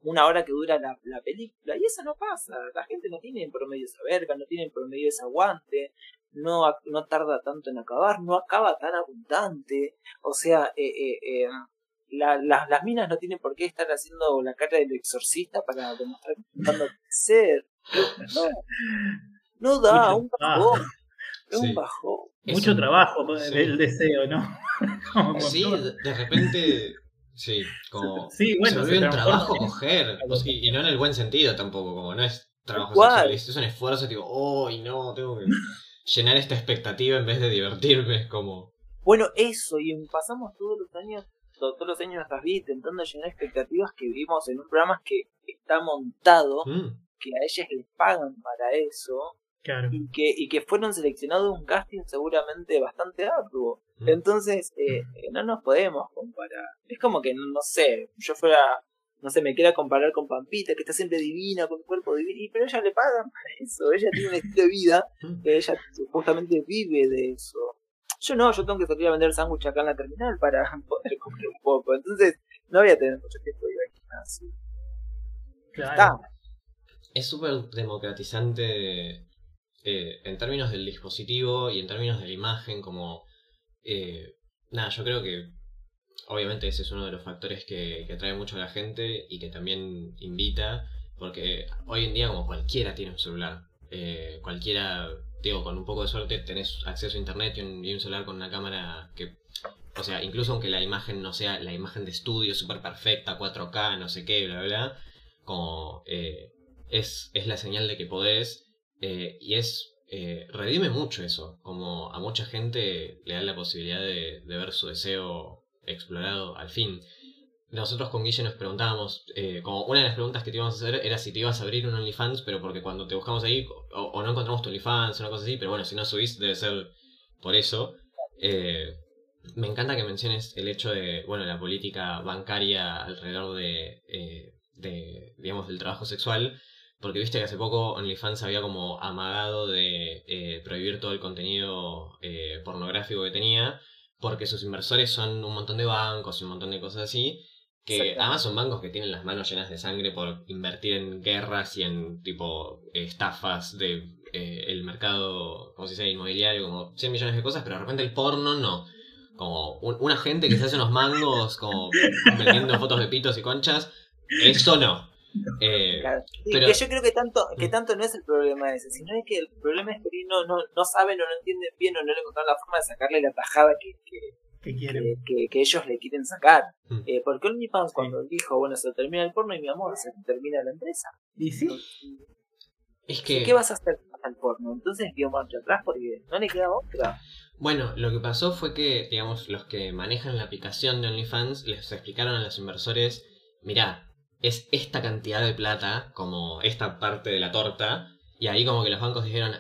una hora que dura la, la película. Y eso no pasa. La gente no tiene en promedio esa verga, no tiene en promedio ese aguante no, no tarda tanto en acabar, no acaba tan abundante. O sea, eh, eh, eh, la- la- las minas no tienen por qué estar haciendo la cara del exorcista para demostrar ser. No, no da, un bajón. Es Sí. un bajón. Mucho un- trabajo sí. del deseo, ¿no? Como Sí, de repente. Sí, como. Sí, bueno, se volvió un trabajo en- coger. y no en el buen sentido tampoco, como no es trabajo sexual, es un esfuerzo, tipo, oh, y no, tengo que llenar esta expectativa en vez de divertirme, es como. Bueno, eso, y pasamos todos los años, to- todos los años de nuestras vidas intentando llenar expectativas que vivimos en un programa que está montado, mm, que a ellas les pagan para eso, Claro. y que, y que fueron seleccionados un casting seguramente bastante arduo. mm. Entonces, eh, eh, no nos podemos comparar. Es como que, no sé, yo fuera, no sé, me quiera comparar con Pampita, que está siempre divina, con un cuerpo divino, y- pero ella le pagan para eso. Ella tiene un estilo de vida Mm. que ella justamente vive de eso. Yo no, yo tengo que salir a vender sándwich acá en la terminal para poder comer un poco. Entonces, no voy a tener mucho tiempo de ir al gimnasio. claro. Está. Es súper democratizante eh, en términos del dispositivo y en términos de la imagen, como... eh, nada, yo creo que obviamente ese es uno de los factores que, que atrae mucho a la gente y que también invita, porque hoy en día como cualquiera tiene un celular, eh, cualquiera, digo, con un poco de suerte tenés acceso a internet y un, celular con una cámara que... O sea, incluso aunque la imagen no sea la imagen de estudio súper perfecta, 4K, no sé qué, bla, bla, como es, es la señal de que podés eh, y es eh, redime mucho eso como a mucha gente le da la posibilidad de, de ver su deseo explorado al fin. Nosotros con Guille nos preguntábamos eh, como una de las preguntas que te íbamos a hacer era si te ibas a abrir un OnlyFans pero porque cuando te buscamos ahí o, no encontramos tu OnlyFans una cosa así pero bueno si no subís debe ser por eso. Me encanta que menciones el hecho de bueno la política bancaria alrededor de de, digamos, del trabajo sexual, porque viste que hace poco OnlyFans había como amagado de eh, prohibir todo el contenido eh, pornográfico que tenía, porque sus inversores son un montón de bancos y un montón de cosas así, que además son bancos que tienen las manos llenas de sangre por invertir en guerras y en tipo estafas de eh, el mercado, como se dice, inmobiliario, como 100 millones de cosas, pero de repente el porno no. Como un- una gente que se hace unos mangos como vendiendo fotos de pitos y conchas, eso no. Eh, Claro. Sí, pero- que yo creo que tanto, que Mm. tanto no es el problema ese, sino es que el problema es que no, no, no saben o no entienden bien o no le encontraron la forma de sacarle la tajada que, que, que quieren. que, que- que ellos le quieren sacar. Mm. Eh, porque OnlyFans cuando dijo, bueno, se termina el porno y mi amor, se termina la empresa. Y sí, es ¿Y que, ¿Qué vas a hacer al porno? Entonces dio marcha atrás porque no le queda otra. bueno, lo que pasó fue que, digamos, los que manejan la aplicación de OnlyFans les explicaron a los inversores, mirá, es esta cantidad de plata, como esta parte de la torta, y ahí como que los bancos dijeron,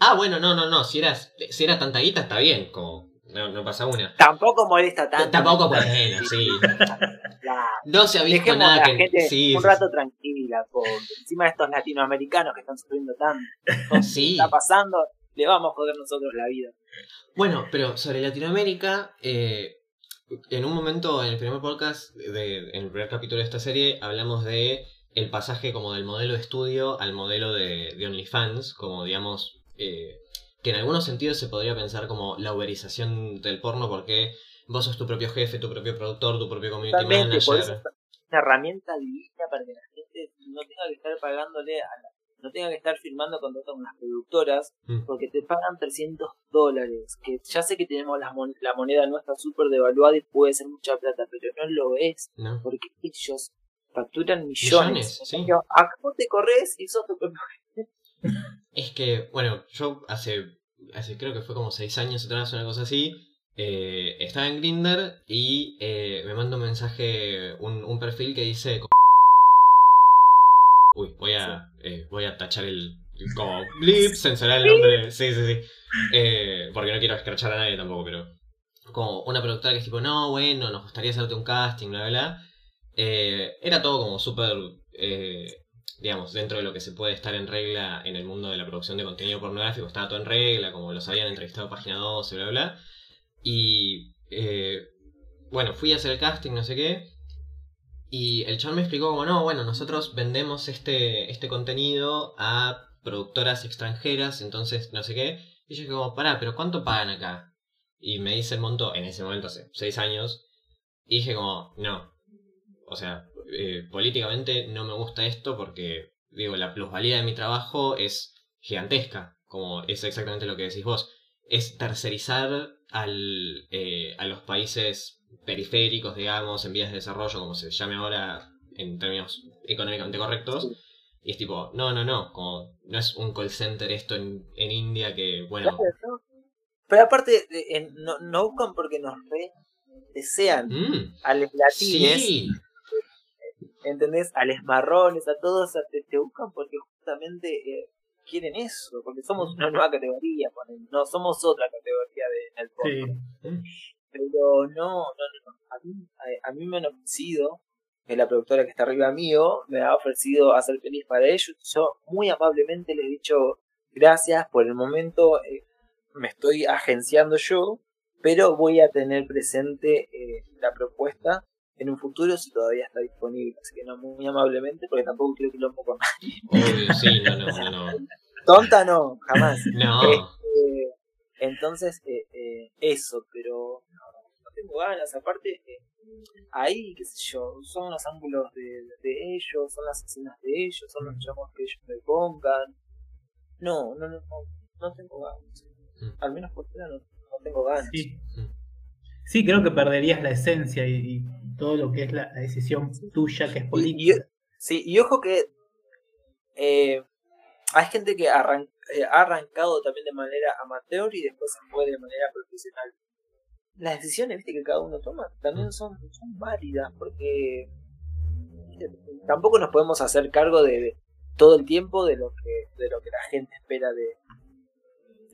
Ah, bueno, no, no, no. Si, eras, si era tanta guita, está bien. Como no, no pasa una. Tampoco molesta tanto. Tampoco, bueno, sí. No se ha visto nada que. gente sí, un sí, rato tranquila, pobre. Encima de estos latinoamericanos que están sufriendo tanto. Sí. está pasando, le vamos a joder nosotros la vida. Bueno, pero sobre Latinoamérica, eh, en un momento, en el primer podcast, de, en el primer capítulo de esta serie, hablamos de el pasaje como del modelo de estudio al modelo de, de OnlyFans, como digamos, eh, que en algunos sentidos se podría pensar como la uberización del porno, porque vos sos tu propio jefe, tu propio productor, tu propio community Totalmente, por eso manager. es una herramienta divina para que la gente no tenga que estar pagándole a la- no tenga que estar firmando contratos con las productoras Mm. porque te pagan 300 dólares que ya sé que tenemos la, mon- la moneda nuestra súper devaluada y puede ser mucha plata pero no lo es ¿no? porque ellos facturan millones, Millones, sí. cambio, acá vos te corres y sos tu propio Es que, bueno, yo hace, hace creo que fue como seis años atrás, una cosa así, eh, estaba en Grinder y eh, me manda un mensaje, un, un perfil que dice... Uy, voy a, eh, voy a tachar el... como blip, censurar el nombre, sí, sí, sí. Eh, porque no quiero escrachar a nadie tampoco, pero... Como una productora que es tipo, no, bueno, nos gustaría hacerte un casting, bla, bla, bla. Eh, era todo como súper... digamos, dentro de lo que se puede estar en regla en el mundo de la producción de contenido pornográfico, estaba todo en regla, como los habían entrevistado Página 12, bla, bla. Y, bueno, fui a hacer el casting, no sé qué. Y el chabón me explicó como, no, bueno, nosotros vendemos este, este contenido a productoras extranjeras, entonces no sé qué. Y yo dije como, pará, pero ¿cuánto pagan acá? Y me dice el monto, en ese momento, hace seis años. Y dije como, no. O sea, eh, políticamente no me gusta esto porque, digo, la plusvalía de mi trabajo es gigantesca, como es exactamente lo que decís vos. Es tercerizar al, eh, a los países periféricos, digamos, en vías de desarrollo, como se llame ahora en términos económicamente correctos. Sí. Y es tipo, no, no, no, como no es un call center esto en, en India que, bueno, Claro, ¿no? Pero aparte, en- no, no buscan porque nos re desean mm, a los latines, sí, ¿entendés? A los marrones, a todos, a- te, te buscan porque justamente eh, quieren eso, porque somos una nueva categoría, ponen, no somos otra categoría de, en el. Sí. Pero no, no, no. A mí, a, a mí me han ofrecido, que la productora que está arriba mío, me ha ofrecido hacer feliz para ellos. Yo muy amablemente les he dicho gracias por el momento, eh, me estoy agenciando yo, pero voy a tener presente eh, la propuesta en un futuro si todavía está disponible. Así que no, muy amablemente, porque tampoco quiero que lo con obvio, sí, no, no, no, no. Tonta no, jamás. No, Este, entonces, eh, eh, eso, pero no, no tengo ganas. Aparte, eh, ahí, qué sé yo, son los ángulos de, de ellos, son las escenas de ellos, son los chamos que ellos me pongan. No, no, no, no, no tengo ganas. Mm. Al menos por ahora no, no tengo ganas. Sí. Sí, creo que perderías la esencia y, y todo lo que es la, la decisión tuya, que es Y, y- política. sí, y ojo que eh, hay gente que arran- eh, ha arrancado también de manera amateur y después se fue de manera profesional. Las decisiones ¿viste? que cada uno toma también son, son válidas porque ¿viste? tampoco nos podemos hacer cargo de, de todo el tiempo de lo que de lo que la gente espera de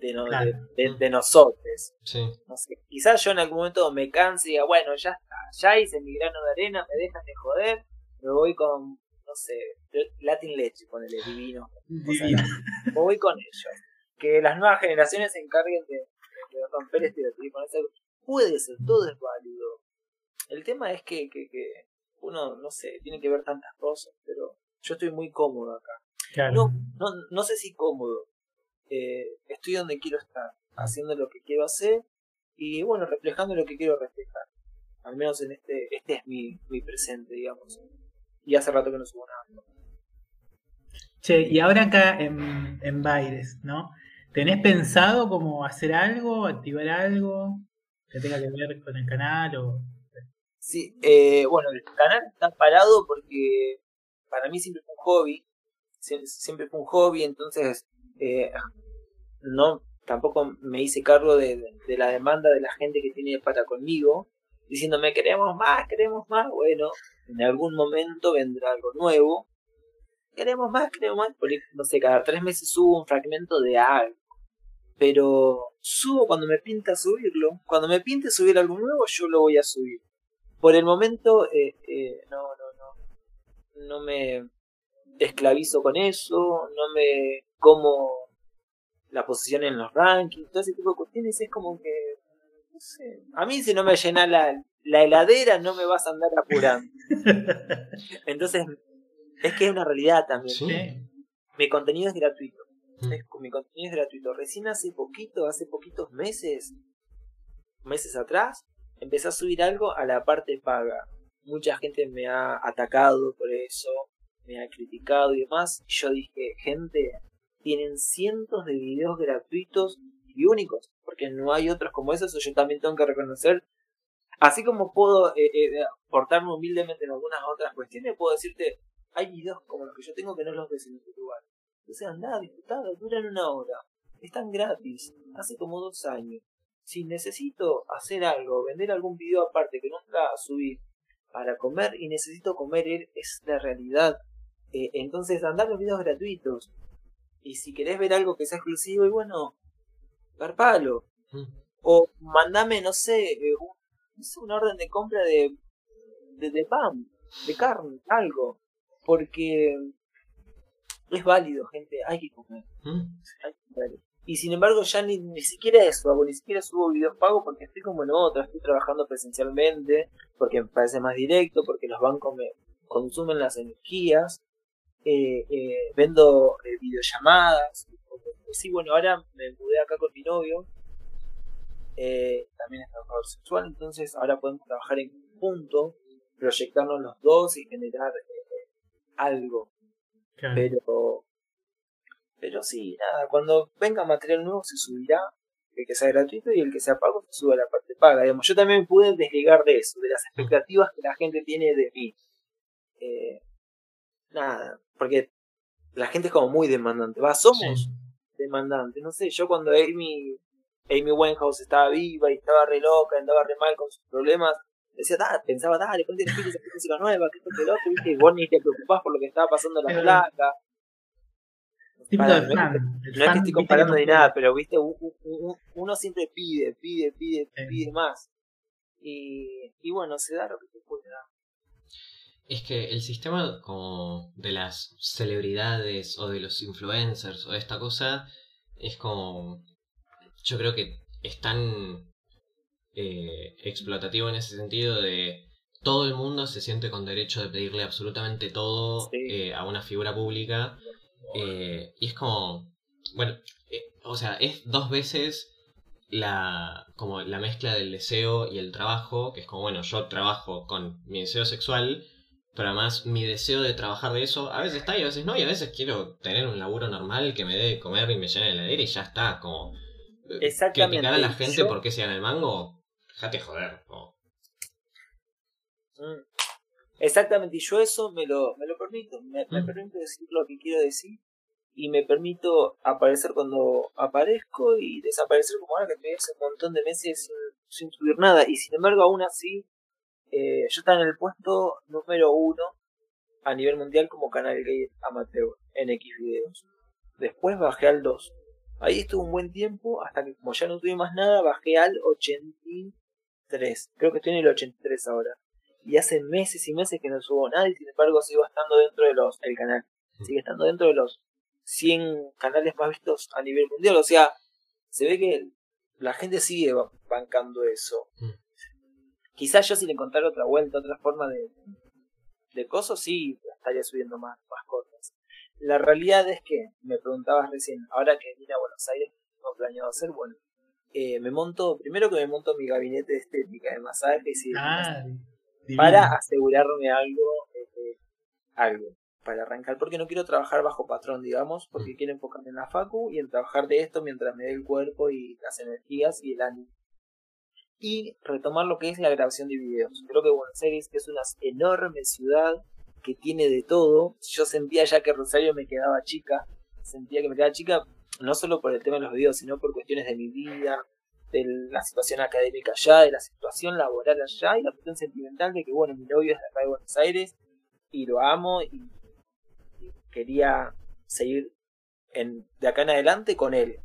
de, no- Claro. de, de- de nosotros. sí. No sé, quizás yo en algún momento me canse y diga, bueno, ya está, ya hice mi grano de arena, me dejan de joder, me voy con, no sé, Latin Leche, ponele divino. Divino. Me voy con ellos. Que las nuevas generaciones se encarguen de, de romper estereotipos. Eso Puede ser, todo es válido. El tema es que, que, que uno, no sé, tiene que ver tantas cosas, pero yo estoy muy cómodo acá. Claro. No, no, no sé si cómodo. Eh, estoy donde quiero estar, haciendo lo que quiero hacer y bueno, reflejando lo que quiero reflejar. Al menos en este, este es mi, mi presente, digamos. Y hace rato que no subo nada. Che, y ahora acá en, en Baires, ¿no? ¿Tenés pensado como hacer algo, activar algo que tenga que ver con el canal o Sí, eh, bueno, el canal está parado porque para mí siempre fue un hobby. Sie- Siempre fue un hobby, entonces eh, no tampoco me hice cargo de, de- de la demanda de la gente que tiene pata conmigo, diciéndome queremos más, queremos más. Bueno, en algún momento vendrá algo nuevo. Queremos más, queremos más. Por ahí, no sé, cada tres meses subo un fragmento de algo. pero subo cuando me pinta subirlo. Cuando me pinte subir algo nuevo, yo lo voy a subir. Por el momento, eh, eh, no, no, no. No me esclavizo con eso, no me como la posición en los rankings, todo ese tipo de cuestiones. Es como que, no sé, a mí si no me llena la, la heladera, no me vas a andar apurando. Entonces, es que es una realidad también. Sí. Mi contenido es gratuito. Mm. Es- mi contenido es gratuito. Recién hace poquito, hace poquitos meses, meses atrás, empecé a subir algo a la parte paga. Mucha gente me ha atacado por eso, me ha criticado y demás. Y yo dije, gente, tienen cientos de videos gratuitos y únicos, porque no hay otros como esos, eso yo también tengo que reconocer. Así como puedo eh, eh, portarme humildemente en algunas otras cuestiones, puedo decirte, hay videos como los que yo tengo que no los ves en otro lugar. Entonces andá, disfrutalo, duran una hora. Están gratis, hace como dos años. Si necesito hacer algo, vender algún video aparte que nunca subí para comer y necesito comer, er- es la realidad. Eh, entonces andá los videos gratuitos. Y si querés ver algo que sea exclusivo, y bueno, garpalo. Mm. O mandame, no sé, eh, un- sé, una orden de compra de, de, de pan, de carne, algo. Porque es válido, gente, hay que comer. Mm. hay que comer. Y sin embargo ya ni, ni siquiera eso hago, ni siquiera subo videos pagos porque estoy como en otra, estoy trabajando presencialmente, porque me parece más directo, porque los bancos me consumen las energías, eh, eh, vendo eh, videollamadas. Sí, bueno, ahora me mudé acá con mi novio, eh, también es trabajador sexual, entonces ahora podemos trabajar en conjunto, proyectarnos los dos y generar eh, algo. Claro. Pero, pero sí, nada, cuando venga material nuevo se subirá, el que sea gratuito y el que sea pago se sube a la parte paga. Digamos, yo también pude desligar de eso, de las expectativas que la gente tiene de mí. Eh, nada, porque la gente es como muy demandante. Va, somos Sí. demandantes. No sé, yo cuando Amy, Amy Winehouse estaba viva y estaba re loca, andaba re mal con sus problemas, decía, "Da- pensaba, dale, ponte el esa música nueva, que esto que lo otro, viste, y vos ni te preocupás por lo que estaba pasando en la placa. Para, no es- fan. El no es fan, que estoy comparando ni nada, pero viste, uno siempre pide, pide, pide, Sí. pide más. Y, y bueno, se da lo que se puede dar. Es que el sistema como de las celebridades o de los influencers o de esta cosa es como... Yo creo que es tan eh, explotativo en ese sentido de todo el mundo se siente con derecho de pedirle absolutamente todo Sí. eh, a una figura pública eh, y es como... Bueno, o sea, es dos veces la como la mezcla del deseo y el trabajo, que es como, bueno, yo trabajo con mi deseo sexual, pero además mi deseo de trabajar de eso a veces está y a veces no, y a veces quiero tener un laburo normal que me dé de comer y me llene la heladera y ya está, como... Exactamente, Criticar a la gente yo- porque se gana el mango, déjate joder. Mm. Exactamente, y yo eso me lo, me lo permito, me, me Mm. permito decir lo que quiero decir y me permito aparecer cuando aparezco y desaparecer como ahora que me hace un montón de meses sin, sin subir nada y sin embargo aún así eh, yo estaba en el puesto número uno a nivel mundial como canal gay amateur en X videos. Después bajé al 2. Ahí estuve un buen tiempo hasta que como ya no tuve más nada bajé al 83. Creo que estoy en el 83 ahora. Y hace meses y meses que no subo nada y sin embargo sigo estando dentro de los el canal. Sigue estando dentro de los 100 canales más vistos a nivel mundial. O sea se ve que la gente sigue ba- bancando eso. Mm. quizás yo si le encontrara otra vuelta otra forma de de cosas sí estaría subiendo más más cosas la realidad es que me preguntabas recién ahora que vine a Buenos Aires ¿qué tengo planeado hacer bueno eh, me monto primero que me monto mi gabinete de estética de masajes y de Ah, para asegurarme algo, eh, algo para arrancar, porque no quiero trabajar bajo patrón, digamos, porque quiero enfocarme en la facu y en trabajar de esto mientras me dé el cuerpo y las energías y el ánimo. Y retomar lo que es la grabación de videos. Creo que Buenos Aires es una enorme ciudad que tiene de todo. Yo sentía ya que Rosario me quedaba chica, sentía que me quedaba chica no solo por el tema de los videos, sino por cuestiones de mi vida, de la situación académica allá, de la situación laboral allá y la cuestión sentimental de que, bueno, mi novio es de acá de Buenos Aires y lo amo y, quería seguir en, de acá en adelante con él.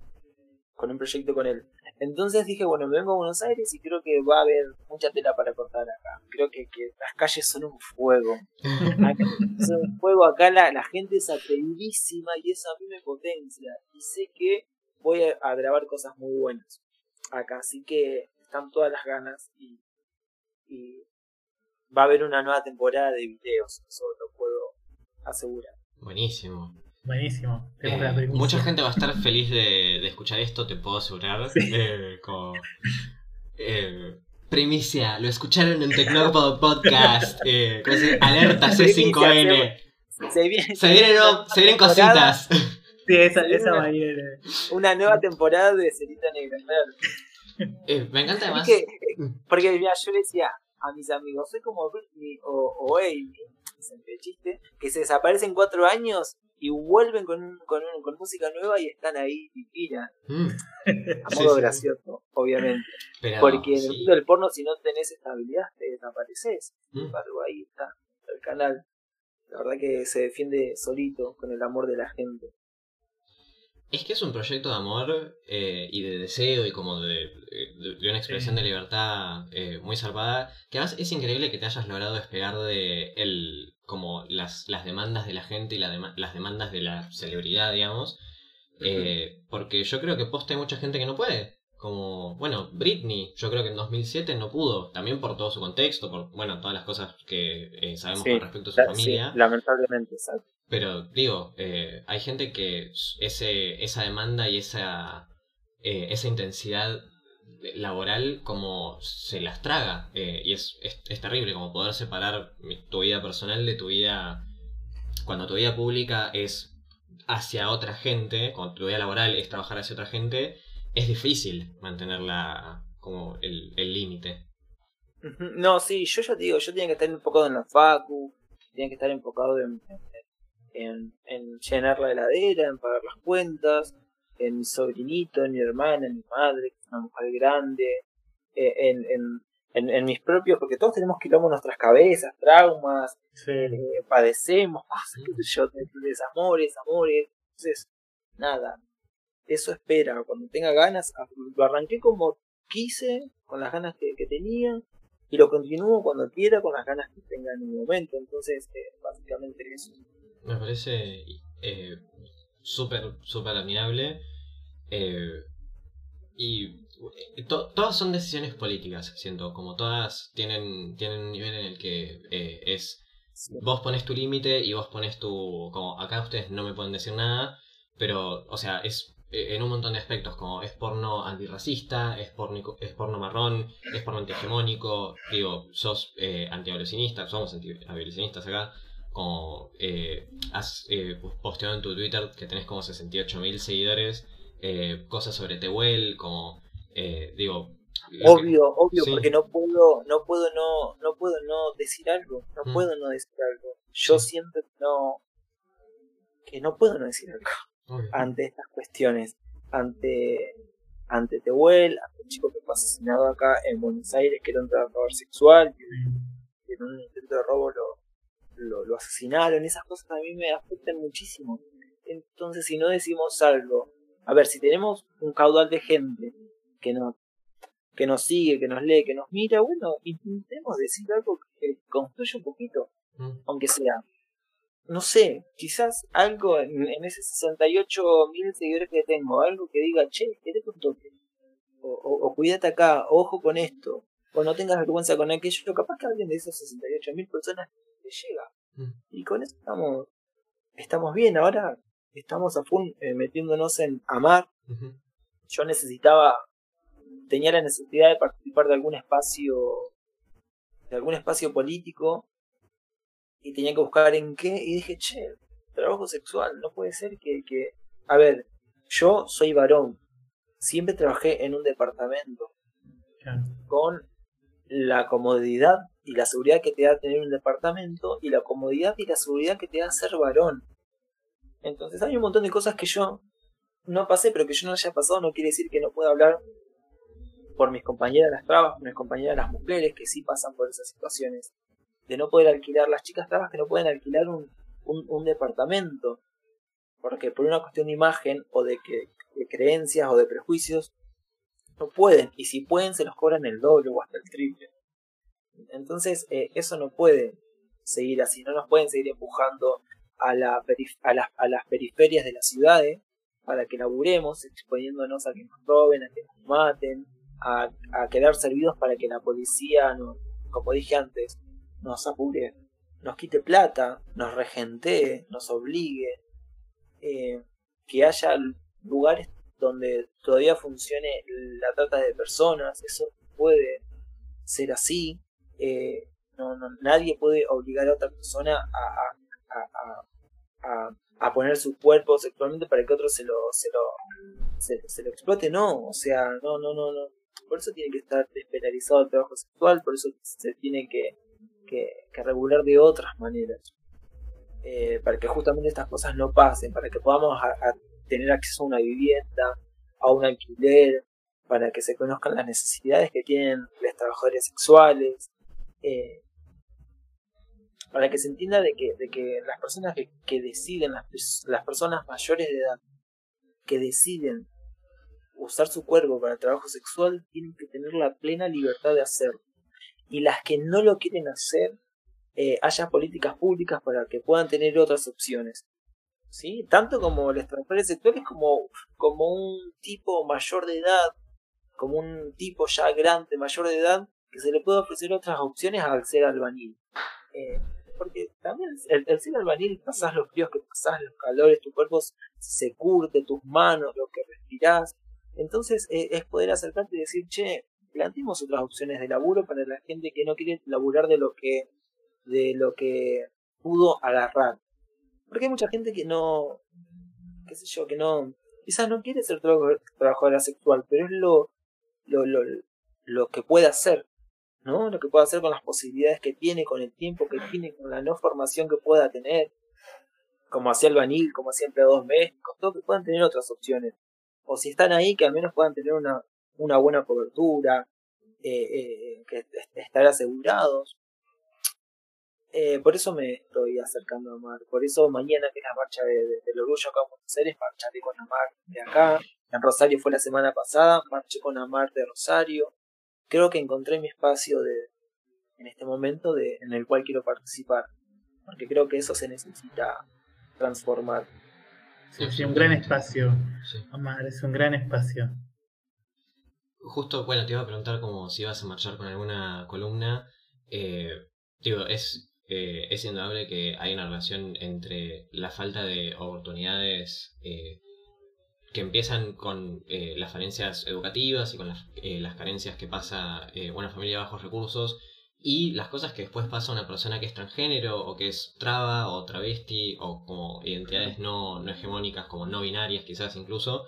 con un proyecto con él. Entonces dije, bueno, me vengo a Buenos Aires y creo que va a haber mucha tela para cortar acá. Creo que, que las calles son un fuego. Acá son un fuego, acá la, la gente es atrevidísima y eso a mí me potencia. Y sé que voy a, a grabar cosas muy buenas acá, así que están todas las ganas y, y va a haber una nueva temporada de videos, eso lo puedo asegurar. Buenísimo. Buenísimo. Eh, mucha gente va a estar feliz de, de escuchar esto, te puedo asegurar. Sí. Eh, como, eh, primicia, lo escucharon en Tecnópodo Podcast. Eh, alerta C5N. Se, viene, Se vienen, no, se vienen cositas. Sí, esa, esa va a ir. eh, Una nueva temporada de Cerita Negra, claro. Eh, me encanta además. Es que, eh, porque mira, yo le decía a mis amigos, soy como Britney o, o Amy, chiste, que se desaparecen cuatro años y vuelven con, un- con, un- con música nueva y están ahí divinas. Mm, A modo sí. gracioso, obviamente. pero, Porque en el sí. mundo del porno, si no tenés estabilidad, te desapareces. Sin Mm. embargo, ahí está el canal. La verdad que se defiende solito con el amor de la gente. Es que es un proyecto de amor eh, y de deseo y como de, de- de una expresión Sí. de libertad eh, muy zarpada. Que además es increíble que te hayas logrado despegar de el, como las, las demandas de la gente y la dema- las demandas de la celebridad, digamos. Eh, porque yo creo que posta hay mucha gente que no puede. Como, bueno, Britney, yo creo que en 2007 no pudo. También por todo su contexto, por, bueno, todas las cosas que eh, sabemos Sí, con respecto a su La- familia. sí, lamentablemente, exacto. Pero digo, eh, hay gente que ese, esa demanda y esa, eh, esa intensidad laboral como se las traga. eh, y es, es, es terrible como poder separar tu vida personal de tu vida... Cuando tu vida pública es hacia otra gente, cuando tu vida laboral es trabajar hacia otra gente, es difícil mantenerla como el límite. No, sí, yo ya te digo, yo tenía que estar enfocado en la facu, tenía que estar enfocado en, en, en llenar la heladera, en pagar las cuentas, en mi sobrinito, en mi hermana, en mi madre, que es una mujer grande, eh, en, en, en, en mis propios, porque todos tenemos quilombos en nuestras cabezas, traumas, sí. eh, padecemos, cosas, qué sé yo, de- desamores, amores, entonces, nada, eso espera, cuando tenga ganas, a- lo arranqué como quise, con las ganas que, que tenía, y lo continúo cuando quiera, con las ganas que tenga en el momento, entonces, eh, básicamente eso. Me parece eh, súper, súper admirable. eh, y eh, to- todas son decisiones políticas, siento. Como todas tienen, tienen un nivel en el que eh, es. Vos pones tu límite y vos pones tu. Como acá ustedes no me pueden decir nada, pero, o sea, es eh, en un montón de aspectos. Como es porno antirracista, es porno, es porno marrón, es porno antihegemónico. Digo, sos eh, antiabolicionista, somos antiabolicionistas acá como eh, has eh, posteado en tu Twitter que tenés como 68.000 seguidores, eh, cosas sobre Tehuel, como, eh, digo... que- Obvio, obvio, Sí. porque no puedo, no puedo no, no puedo no decir algo, no Mm. puedo no decir algo. Yo Sí. siento que no, que no puedo no decir algo. Obvio. ante estas cuestiones, ante ante Tehuel, ante el chico que fue asesinado acá en Buenos Aires, que era un trabajador sexual, que que en un intento de robo lo, lo, lo asesinaron, esas cosas a mí me afectan muchísimo. Entonces, si no decimos algo, a ver, si tenemos un caudal de gente que nos, que nos sigue, que nos lee, que nos mira, bueno, intentemos decir algo que construya un poquito Mm. aunque sea, no sé, quizás algo en, en ese 68 mil seguidores que tengo, algo que diga, che, querete un toque, o, o, o cuídate acá, ojo con esto, o no tengas vergüenza con aquello, capaz que alguien de esas 68 mil personas te llega. Mm. Y con eso estamos, estamos bien, ahora estamos a full eh, metiéndonos en amar. Yo necesitaba, tenía la necesidad de participar de algún espacio, de algún espacio político, y tenía que buscar en qué, y dije, che, trabajo sexual, no puede ser que, que... A ver, yo soy varón, siempre trabajé en un departamento, con la comodidad y la seguridad que te da tener un departamento, y la comodidad y la seguridad que te da ser varón. Entonces hay un montón de cosas que yo no pasé, pero que yo no haya pasado no quiere decir que no pueda hablar por mis compañeras las trabas, por mis compañeras las mujeres que sí pasan por esas situaciones. De no poder alquilar, las chicas trabas que no pueden alquilar un, un, un departamento. Porque por una cuestión de imagen o de, que, de creencias o de prejuicios, no pueden. Y si pueden, se los cobran el doble o hasta el triple. Entonces, eh, eso no puede seguir así. No nos pueden seguir empujando a, la a, a las periferias de las ciudades para que laburemos, exponiéndonos a que nos roben, a que nos maten, a, quedar servidos para que la policía, no, como dije antes, nos apure, nos quite plata, nos regentee, nos obligue, eh, que haya lugares donde todavía funcione la trata de personas, eso puede ser así, eh, no, no, nadie puede obligar a otra persona a, a, a, a, poner su cuerpo sexualmente para que otro se lo, se lo, se, lo explote, no, o sea, no, no, no, no, por eso tiene que estar despenalizado el trabajo sexual, por eso se tiene que, que, regular de otras maneras. Eh, para que justamente estas cosas no pasen, para que podamos tener acceso a una vivienda, a un alquiler, para que se conozcan las necesidades que tienen los trabajadores sexuales, para que se entienda de que, de que las personas que, que deciden, las, las personas mayores de edad, que deciden usar su cuerpo para el trabajo sexual, tienen que tener la plena libertad de hacerlo. Y las que no lo quieren hacer, eh, haya políticas públicas para que puedan tener otras opciones. ¿Sí? Tanto como los trabajadores sexuales como, como un tipo mayor de edad, como un tipo ya grande, mayor de edad, que se le puede ofrecer otras opciones al ser albanil. Eh, porque también el, ser albanil pasás los fríos que pasás, los calores, tu cuerpo se curte, tus manos, lo que respirás. Entonces eh, es poder acercarte y decir, che, planteemos otras opciones de laburo para la gente que no quiere laburar de lo que, de lo que pudo agarrar. Porque hay mucha gente que no, qué sé yo, que no, quizás no quiere ser trabajadora sexual, pero es lo, lo, lo, lo que puede hacer, ¿no? Lo que puede hacer con las posibilidades que tiene, con el tiempo que tiene, con la no formación que pueda tener, como hacía el vanil, como hacía empleados médicos, todo que puedan tener otras opciones. O si están ahí, que al menos puedan tener una, una buena cobertura, eh, eh, que estar asegurados. Eh, por eso me estoy acercando a Mar. Por eso mañana, que es la marcha de, del orgullo acá en Buenos Aires, marcharé con Amar de acá. En Rosario fue la semana pasada, marché con Amar de Rosario. Creo que encontré mi espacio de, en este momento de, en el cual quiero participar. Porque creo que eso se necesita transformar. Sí, sí, un gran espacio. Amar, es un gran espacio. Justo, bueno, te iba a preguntar como si ibas a marchar con alguna columna. Eh, digo, es, eh, es indudable que hay una relación entre la falta de oportunidades eh, que empiezan con eh, las falencias educativas y con las, las carencias que pasa una familia de bajos recursos y las cosas que después pasa una persona que es transgénero o que es traba o travesti o como identidades no, no hegemónicas como no binarias quizás incluso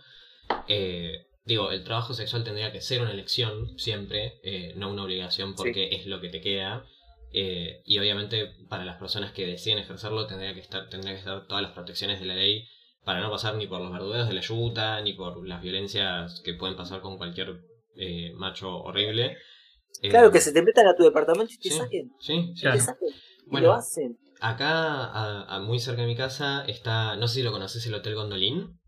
eh, digo el trabajo sexual tendría que ser una elección siempre eh, no una obligación porque es lo que te queda eh, y obviamente para las personas que deciden ejercerlo tendría que estar tendría que estar todas las protecciones de la ley para no pasar ni por los verdudeos de la yuta ni por las violencias que pueden pasar con cualquier macho horrible Claro, eh, que se te metan a tu departamento y te saquen. Sí, sí. Te saquen. Y lo hacen. Acá, a, muy cerca de mi casa, está. No sé si lo conoces, el Hotel Gondolín.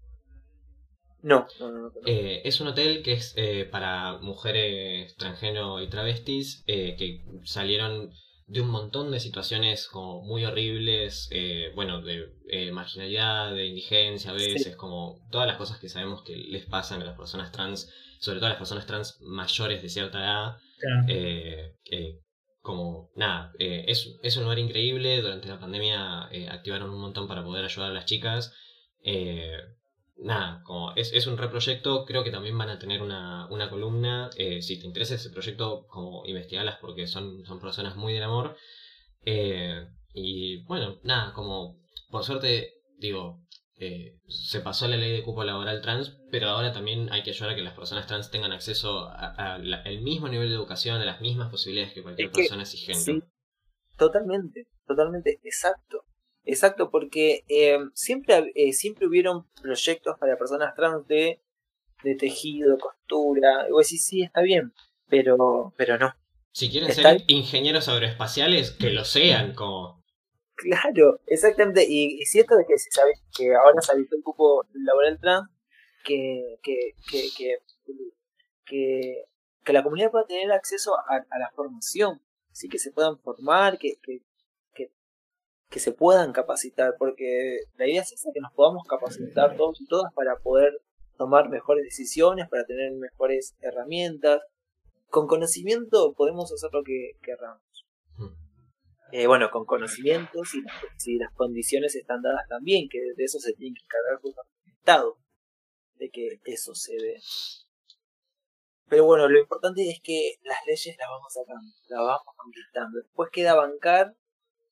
No, no, no, eh, es un hotel que es eh, para mujeres transgénero y travestis que salieron de un montón de situaciones como muy horribles, bueno, de marginalidad, de indigencia a veces, como todas las cosas que sabemos que les pasan a las personas trans, sobre todo a las personas trans mayores de cierta edad, eh, como, nada, eh, es, es, un lugar increíble. Durante la pandemia eh, activaron un montón para poder ayudar a las chicas. Nada, como es, es un reproyecto. Creo que también van a tener una, una columna. si te interesa ese proyecto, como investigalas porque son, son personas muy del amor. y bueno, nada, como por suerte, digo, eh, se pasó la ley de cupo laboral trans, pero ahora también hay que ayudar a que las personas trans tengan acceso al mismo nivel de educación, a las mismas posibilidades que cualquier persona cisgénero. Sí, totalmente, totalmente, exacto. Exacto, porque eh, siempre, eh, siempre hubieron proyectos para personas trans de, de tejido, costura. Y vos decís, sí, está bien, pero, pero no. Si quieren ser ingenieros aeroespaciales, que lo sean, como Claro, exactamente. Y, y cierto es que, si sabes, que ahora se ha visto un poco laboral trans, que, que, que, que, que, que la comunidad pueda tener acceso a, a la formación, ¿sí? que se puedan formar, que, que, que se puedan capacitar, porque la idea es esa, que nos podamos capacitar todos y todas para poder tomar mejores decisiones, para tener mejores herramientas. Con conocimiento podemos hacer lo que querramos. Mm. Eh, bueno, con conocimiento, si las, si las condiciones están dadas también, que de eso se tiene que encargar justamente el Estado, de que eso se dé. Pero bueno, lo importante es que las leyes las vamos sacando, las vamos conquistando. Después queda bancar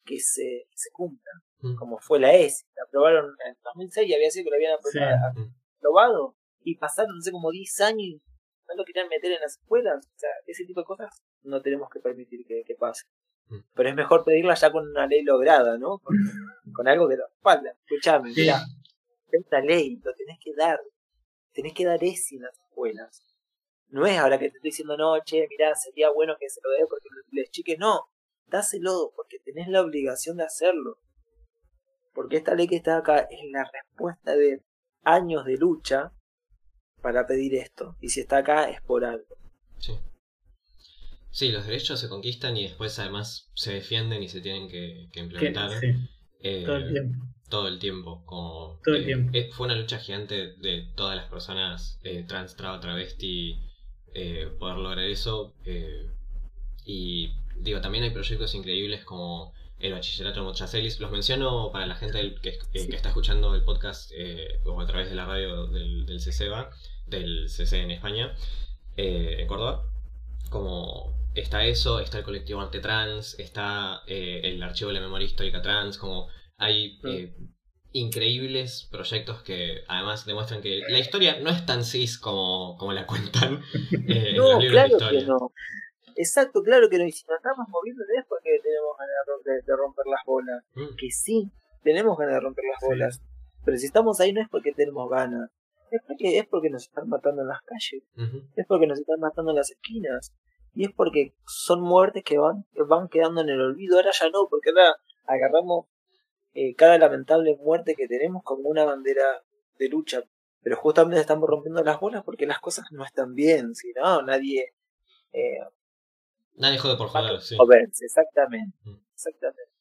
que se, se cumplan, Mm. como fue la ESI. La aprobaron en 2006 y había sido que la habían aprobado, Mm. aprobado y pasaron, no sé, como 10 años y no lo querían meter en las escuelas. O sea, ese tipo de cosas no tenemos que permitir que, que pase. Mm. Pero es mejor pedirla ya con una ley lograda, ¿no? Con, con algo que lo respalda. Escuchame, Sí. mirá, esta ley lo tenés que dar. Tenés que dar ese en las escuelas. No es ahora que te estoy diciendo, no, che, mirá, sería bueno que se lo dé porque les chiques. No, dáselo porque tenés la obligación de hacerlo. Porque esta ley que está acá es la respuesta de años de lucha para pedir esto. Y si está acá es por algo. Sí. Sí, los derechos se conquistan y después además se defienden y se tienen que, implementar sí, eh, todo el tiempo. todo el tiempo. Como, Todo el eh, tiempo. eh, fue una lucha gigante de todas las personas eh, trans, traba, travesti, eh, poder lograr eso. eh, y digo, también hay proyectos increíbles como el bachillerato Mochacelis. Los menciono para la gente que, eh, está escuchando el podcast eh, o a través de la radio del, del CCEBA, del CC en España, eh, en Córdoba. Como está eso, está el colectivo Arte Trans, está eh, el archivo de la memoria histórica trans, como hay eh, increíbles proyectos que además demuestran que la historia no es tan cis como, como la cuentan eh, en No, los libros de claro historia. que no. Exacto, claro que no. Y si nos estamos moviendo no es porque tenemos ganas de romper, de romper las bolas. Mm, Que sí, tenemos ganas de romper las Sí. bolas. Pero si estamos ahí no es porque tenemos ganas. Es porque, es porque nos están matando en las calles. Es porque nos están matando en las esquinas. Y es porque son muertes que van, que van quedando en el olvido. Ahora ya no, porque ahora agarramos eh, cada lamentable muerte que tenemos como una bandera de lucha. Pero justamente estamos rompiendo las bolas porque las cosas no están bien. Si no, nadie eh, Nadie jode por joder, sí. Exactamente. Mm. Exactamente.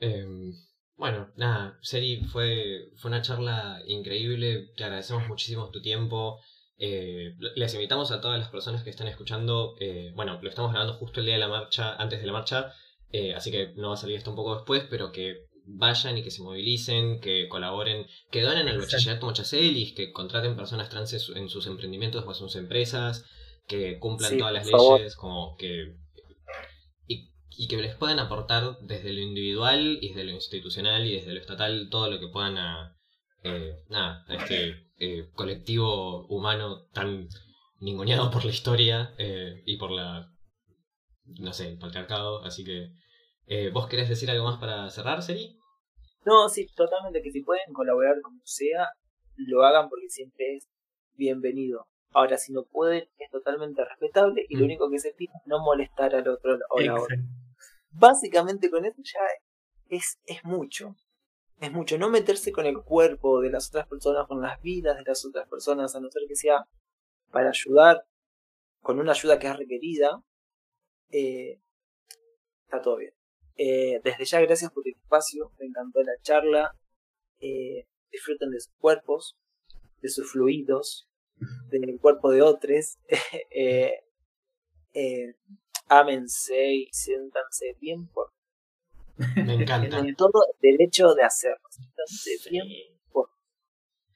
Eh, bueno, nada, Seri, fue, fue una charla increíble. Te agradecemos muchísimo tu tiempo. Eh, les invitamos a todas las personas que están escuchando. eh, bueno, lo estamos grabando justo el día de la marcha, antes de la marcha. eh, así que no va a salir esto un poco después, pero que vayan y que se movilicen, que colaboren, que donen al bachillerato Mochacelis, que contraten personas trans en sus emprendimientos o en sus empresas, que cumplan Sí, todas las leyes, como que y, y que les puedan aportar desde lo individual y desde lo institucional y desde lo estatal todo lo que puedan a, eh, nada, a este eh, colectivo humano tan ninguneado por la historia eh, y por la, no sé, el patriarcado. Así que, ¿vos querés decir algo más para cerrar, Seri? No, sí, totalmente. Que si pueden colaborar como sea, lo hagan porque siempre es bienvenido. Ahora, si no pueden, es totalmente respetable y lo Mm. único que se pide es no molestar al otro o la otra. Básicamente con eso ya es, es mucho. Es mucho. No meterse con el cuerpo de las otras personas, con las vidas de las otras personas, a no ser que sea para ayudar, con una ayuda que es requerida. eh, está todo bien. Eh, desde ya, gracias por el espacio. Me encantó la charla. Eh, disfruten de sus cuerpos, de sus fluidos, del cuerpo de otros. eh, eh, ámense y siéntanse bien por Me encanta. tienen todo derecho de hacerlo. Siéntanse bien. por-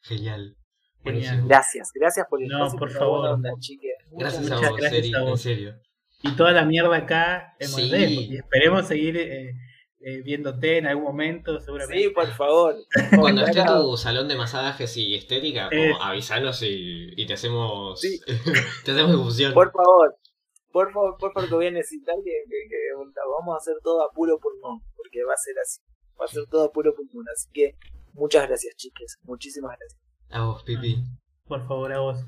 Genial. Genial. Gracias, gracias por el No, por favor. onda. Gracias Muchas a Muchas vos, gracias a en vos. serio. Y toda la mierda acá en Sí. Porque esperemos seguir eh, eh, viéndote en algún momento, seguramente. Sí, por favor. Cuando esté tu salón de masajes y estética, como Eh. avisanos y, y te hacemos Sí. te hacemos difusión. Por favor, por favor, por favor, que voy a necesitar que, que- que vamos a hacer todo a puro pulmón, porque va a ser así. Va a ser todo a puro pulmón. Así que muchas gracias, chiques. Muchísimas gracias. A vos, Pipi. Por favor, a vos.